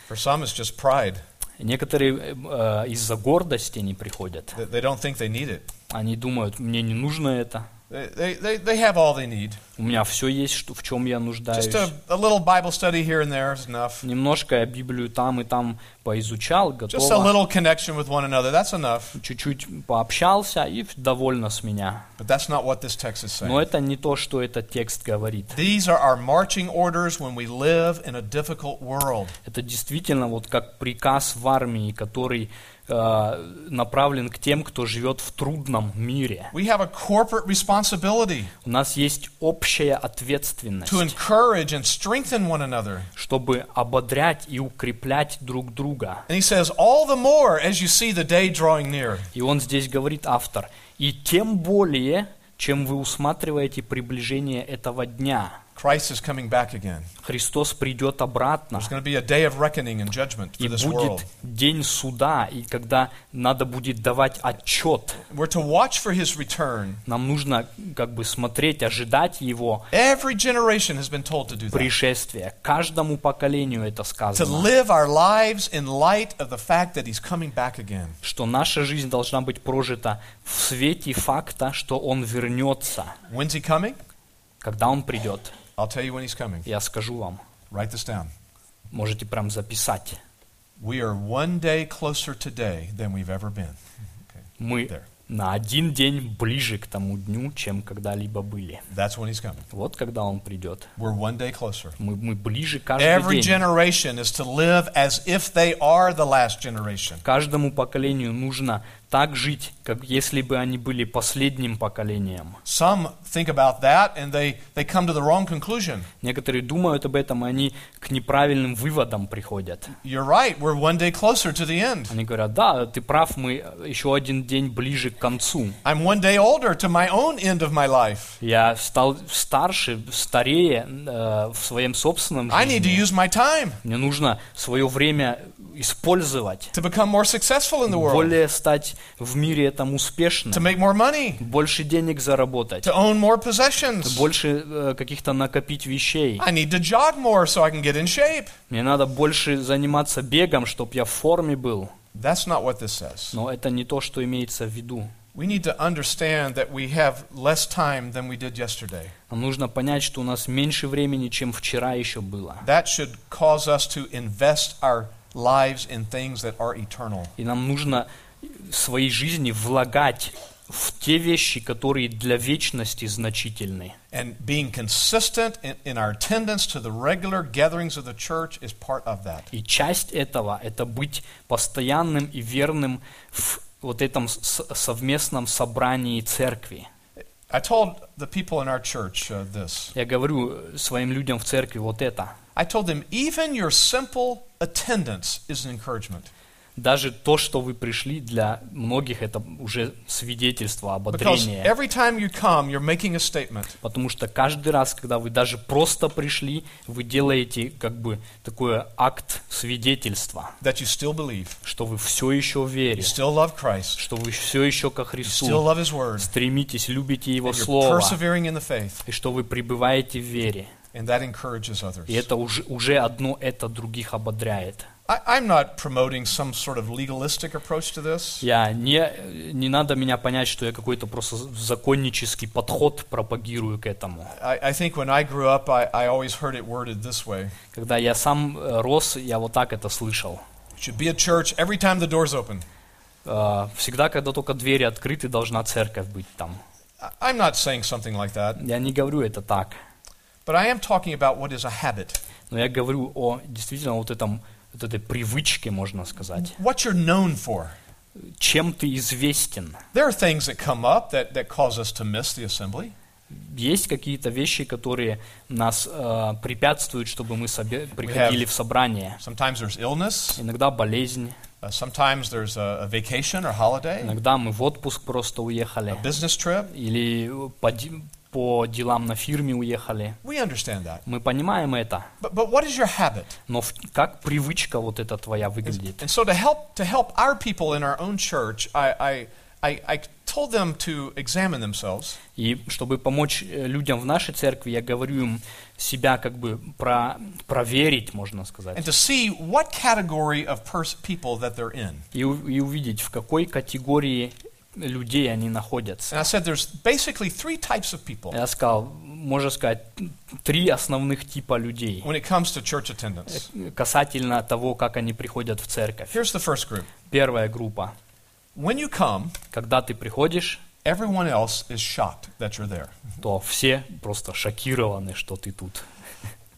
B: For some, it's just pride.
A: Некоторые э, из-за гордости не приходят.
B: They don't think they need it.
A: Они думают, мне не нужно это.
B: They, they, they, have all they need.
A: У меня все есть, что, в чем я нуждаюсь.
B: Just a, a little Bible study here and there is enough.
A: Немножко я Библию там и там поизучал,
B: Just a
A: готово.
B: little connection with one another. That's enough.
A: Чуть-чуть пообщался и довольно с меня.
B: But that's not what this text is
A: Но
B: saying.
A: это не то, что этот текст говорит.
B: These are our marching orders when we live in a difficult world.
A: Это действительно вот как приказ в армии, который э, направлен к тем, кто живет в трудном мире.
B: We have a corporate responsibility
A: У нас есть общая ответственность,
B: to encourage and strengthen one another.
A: чтобы ободрять и укреплять друг друга.
B: And he says, all the more as you see the day drawing near.
A: И он здесь говорит, автор, и тем более, чем вы усматриваете приближение этого дня.
B: Christ is coming back again.
A: Христос придет обратно,
B: There's going to be a day of reckoning and judgment for
A: и
B: this world.
A: будет день суда, и когда надо будет давать отчет.
B: We're to watch for his return.
A: Нам нужно как бы смотреть, ожидать его
B: Every generation has been told to do that.
A: пришествия. Каждому поколению это
B: To
A: сказано,
B: live our lives in light of the fact that he's coming back again.
A: что наша жизнь должна быть прожита в свете факта, что Он вернется.
B: When's he coming?
A: Когда Он придет,
B: I'll tell you when he's coming.
A: я скажу вам.
B: Write this down.
A: Можете прям записать.
B: We are one day closer today than we've ever been. Okay.
A: Мы
B: There.
A: на один день ближе к тому дню, чем когда-либо были.
B: That's when he's coming.
A: Вот когда Он придет.
B: We're one day closer.
A: Мы, мы ближе каждый
B: Every
A: день.
B: generation is to live as if they are the last generation.
A: Каждому поколению нужно так жить, как если бы они были последним поколением.
B: Some think about that and they, they come to the wrong conclusion.
A: Некоторые думают об этом, и они к неправильным выводам приходят.
B: You're right, we're one day closer to the end.
A: Они говорят, да, ты прав, мы еще один день ближе к концу.
B: I'm one day older to my own end of my life.
A: Я стал старше, старее э, в своем собственном
B: I need to
A: жизни.
B: use my time
A: Мне нужно свое время использовать,
B: to become more successful in the world,
A: более стать в мире этом
B: to
A: успешным,
B: make more money,
A: больше денег заработать,
B: to own more possessions.
A: больше э, каких-то накопить вещей.
B: I need to jog more so I can get in shape.
A: Мне надо больше заниматься бегом, чтобы я в форме был.
B: That's not what this says.
A: Но это не то, что имеется в виду.
B: We need to understand that we have less time than we did yesterday.
A: Нам нужно понять, что у нас меньше времени, чем вчера еще было.
B: That should cause us to invest our lives in things that are eternal.
A: И нам нужно в своей жизни влагать в те вещи, которые для вечности значительны.
B: And being consistent in, in our attendance to the regular gatherings of the church is part of that.
A: И часть этого – это быть постоянным и верным в вот этом совместном собрании церкви.
B: I told the people in our church uh, this.
A: Я говорю своим людям в церкви вот это.
B: I told them, even your simple attendance is an encouragement.
A: Даже то, что вы пришли, для многих это уже свидетельство, ободрение.
B: every time you come, you're making a statement.
A: Потому что каждый раз, когда вы даже просто пришли, вы делаете как бы такой акт свидетельства,
B: that you still believe,
A: что вы все еще в
B: you still love Christ,
A: что вы все еще ко
B: you still
A: Христу
B: love His Word,
A: стремитесь, любите Его
B: and you're
A: Слово,
B: persevering in the faith,
A: и что вы пребываете в вере.
B: and that encourages others.
A: И это уже, уже одно это других ободряет.
B: I, I'm not promoting some sort of legalistic approach to this.
A: Я не, не надо меня понять, что я какой-то просто законнический подход пропагирую к этому.
B: I, I think when I grew up, I, I always heard it worded this way.
A: Когда я сам э, рос, я вот так это слышал.
B: It should be a church every time the door's open.
A: Э, Всегда, когда только двери открыты, должна церковь быть там.
B: I'm not saying something like that,
A: Я не говорю это так,
B: but I am talking about what is a habit,
A: но я говорю о действительно вот этом вот этой привычке, можно сказать.
B: what you're known for.
A: Чем ты известен?
B: There are things that come up that, that cause us to miss the assembly.
A: Есть какие-то вещи, которые нас э, препятствуют, чтобы мы собе- приходили в собрание.
B: Sometimes there's illness,
A: Иногда болезнь,
B: uh, sometimes there's a, a vacation or holiday,
A: иногда мы в отпуск просто
B: a
A: уехали,
B: business trip.
A: или по, ди- по делам на фирме уехали.
B: We understand that.
A: Мы понимаем это,
B: But, but what is your habit?
A: но в- как привычка вот эта твоя выглядит?
B: And so to help to help our people in our own church, I, I, I, I told them to examine themselves
A: И чтобы помочь э, людям в нашей церкви, я говорю им себя как бы про, проверить, можно
B: and
A: сказать,
B: to see what category of people that they're in.
A: и, и увидеть, в какой категории людей они находятся.
B: And I said there's basically three types of people
A: Я сказал, можно сказать, три основных типа людей
B: when it comes to church attendance.
A: э, касательно того, как они приходят в церковь.
B: Here's the first group.
A: Первая группа.
B: When you come,
A: Когда ты приходишь,
B: everyone else is shocked that you're there.
A: то все просто шокированы, что ты тут.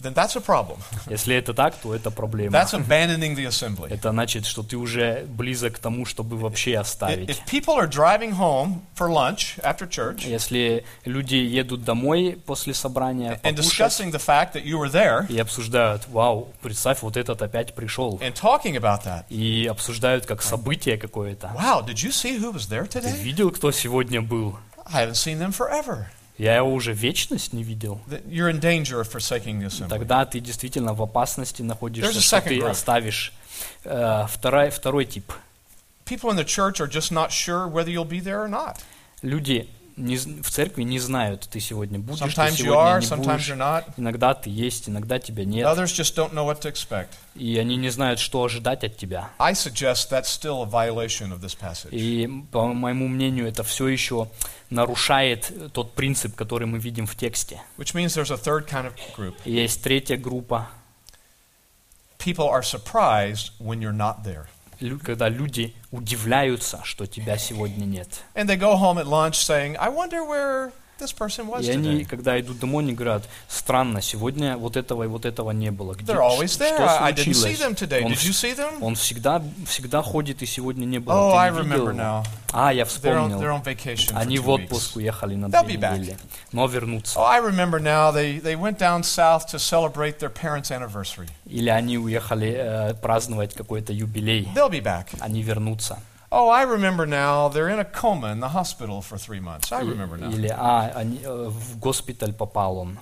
B: Then that's a problem.
A: Если это так, то это проблема.
B: That's abandoning the assembly.
A: Это значит, что ты уже близок к тому, чтобы вообще оставить.
B: If people are driving home for lunch after church
A: Если люди едут домой после собрания
B: and discussing the fact that you were there
A: и обсуждают, вау, представь, вот этот опять пришел.
B: and talking about that,
A: И обсуждают как событие какое-то.
B: wow, did you see who was there
A: Ты
B: today?
A: видел, кто сегодня был?
B: I haven't seen them forever.
A: Я его уже вечность не видел.
B: That You're in danger of forsaking the assembly.
A: Тогда ты действительно в опасности находишься, что ты
B: group.
A: оставишь. Э, второй, второй тип.
B: People in the church are just not sure whether you'll be there or not.
A: Люди не в церкви не знают, ты сегодня будешь, ты
B: Sometimes you
A: сегодня
B: are,
A: не будешь. Иногда ты есть, иногда тебя нет.
B: Others just don't know what to expect.
A: И они не знают, что ожидать от тебя.
B: I suggest that's still a violation of this passage.
A: И, по моему мнению, это все еще нарушает тот принцип, который мы видим в тексте.
B: Which means there's a third kind of group.
A: Есть третья группа,
B: People are surprised when you're not there.
A: лю- когда люди удивляются, что тебя сегодня нет.
B: And they go home at lunch saying, I wonder where this person was
A: И они, когда идут домой, они говорят, странно, сегодня вот этого и вот этого не было. Где,
B: They're always
A: ш-
B: there.
A: что
B: I I didn't see
A: случилось?
B: them today.
A: Он,
B: Did you
A: вс-
B: see them?
A: он всегда, всегда ходит, и сегодня не было.
B: Oh, I remember
A: его?»
B: now.
A: А, я
B: They're on,
A: вспомнил.
B: they're on vacation for
A: Они в отпуск
B: weeks.
A: уехали на
B: They'll
A: две недели. Но вернутся.
B: Oh, I remember now. They, they went down south to celebrate their parents' anniversary.
A: Или они уехали э, праздновать какой-то юбилей.
B: They'll be back.
A: Они вернутся.
B: Oh, I remember now. They're in a coma in the hospital for three months. I
A: И-
B: remember now.
A: Или, а, они, э, в госпиталь попал он.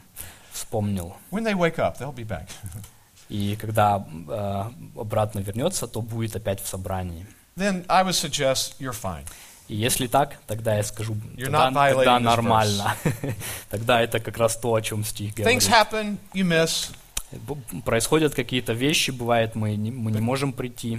A: Вспомнил.
B: When they wake up, they'll be back. <laughs>
A: И когда э, обратно вернется, то будет опять в собрании.
B: then I would suggest you're fine.
A: И если так, тогда я скажу,
B: You're
A: тогда,
B: not violating
A: тогда <laughs>
B: this
A: нормально. тогда это как раз то, о чем стих говорит.
B: Things happen, you miss,
A: Б- Происходят какие-то вещи, бывает, мы не, мы не можем прийти.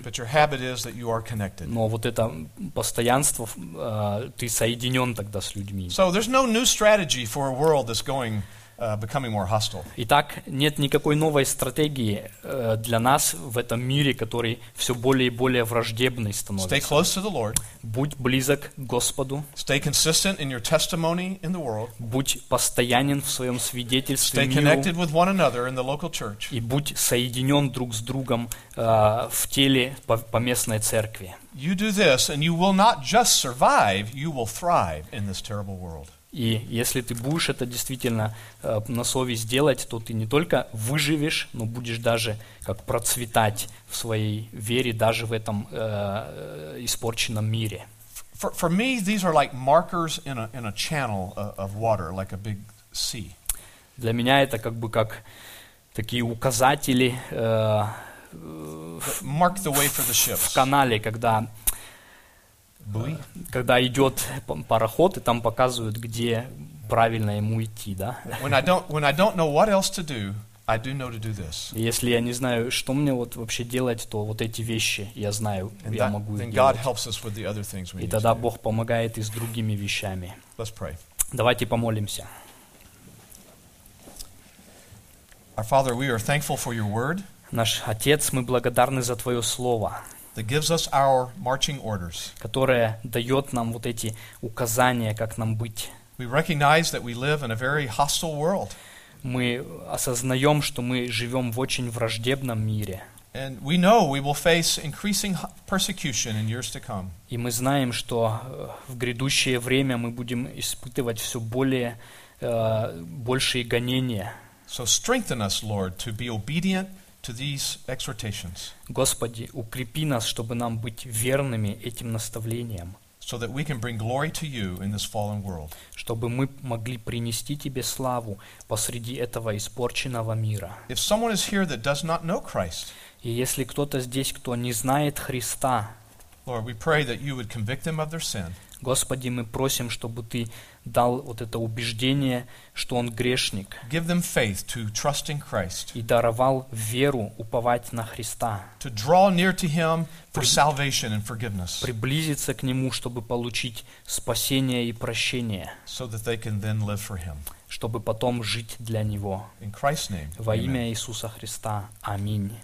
A: Но вот это постоянство, э, ты соединен тогда с людьми.
B: So there's no new strategy for a world that's going, becoming more hostile.
A: Итак, нет никакой новой стратегии э, для нас в этом мире, который все более и более враждебный
B: Stay
A: становится.
B: close to the Lord.
A: Будь близок к Господу,
B: Stay consistent in your testimony in the world.
A: будь постоянен в своем свидетельстве
B: Stay connected with one another in the local church.
A: и будь соединен друг с другом э, в теле по- поместной церкви.
B: You do this, and you will not just survive, you will thrive in this terrible world.
A: И если ты будешь это действительно э, на совесть делать, то ты не только выживешь, но будешь даже как процветать в своей вере даже в этом э, э, испорченном мире.
B: For, for me, these are like markers in a, in a channel of, of water, like a big sea.
A: Для меня это как бы как такие указатели э,
B: Mark the way for the
A: в
B: ships.
A: канале, когда,
B: Buoy?
A: когда идет пароход, и там показывают, где правильно ему идти, да?
B: When I don't, when I don't know what else to do, I do know to do this.
A: И если я не знаю, что мне вот вообще делать, то вот эти вещи я знаю,
B: And
A: я
B: that,
A: могу
B: then God helps us with the other things we
A: И тогда. Бог помогает и с другими вещами.
B: Let's pray.
A: Давайте помолимся.
B: Our Father, we are thankful for your word
A: Наш Отец, мы благодарны за Твое Слово,
B: that gives us our marching orders.
A: которое дает нам вот эти указания, как нам быть.
B: We recognize that we live in a very hostile world,
A: Мы осознаем, что мы живем в очень враждебном мире.
B: and we know we will face increasing persecution in years to come.
A: И мы знаем, что э, в грядущее время мы будем испытывать все более, э, большие гонения.
B: So strengthen us, Lord, to be obedient to these exhortations,
A: Господи, укрепи нас, чтобы нам быть верными этим наставлениям,
B: so that we can bring glory to you in this fallen world.
A: чтобы мы могли принести Тебе славу посреди этого испорченного мира.
B: If someone is here that does not know Christ,
A: И если кто-то здесь, кто не знает Христа,
B: Lord, we pray that you would convict them of their sin,
A: Господи, мы просим, чтобы Ты дал вот это убеждение, что он грешник,
B: give them faith to trust in Christ,
A: и даровал веру уповать на Христа,
B: to draw near to him for salvation and forgiveness,
A: приблизиться к Нему, чтобы получить спасение и прощение,
B: so that they can then live for him.
A: чтобы потом жить для Него.
B: In Christ's name.
A: Во имя Иисуса Христа.
C: Аминь.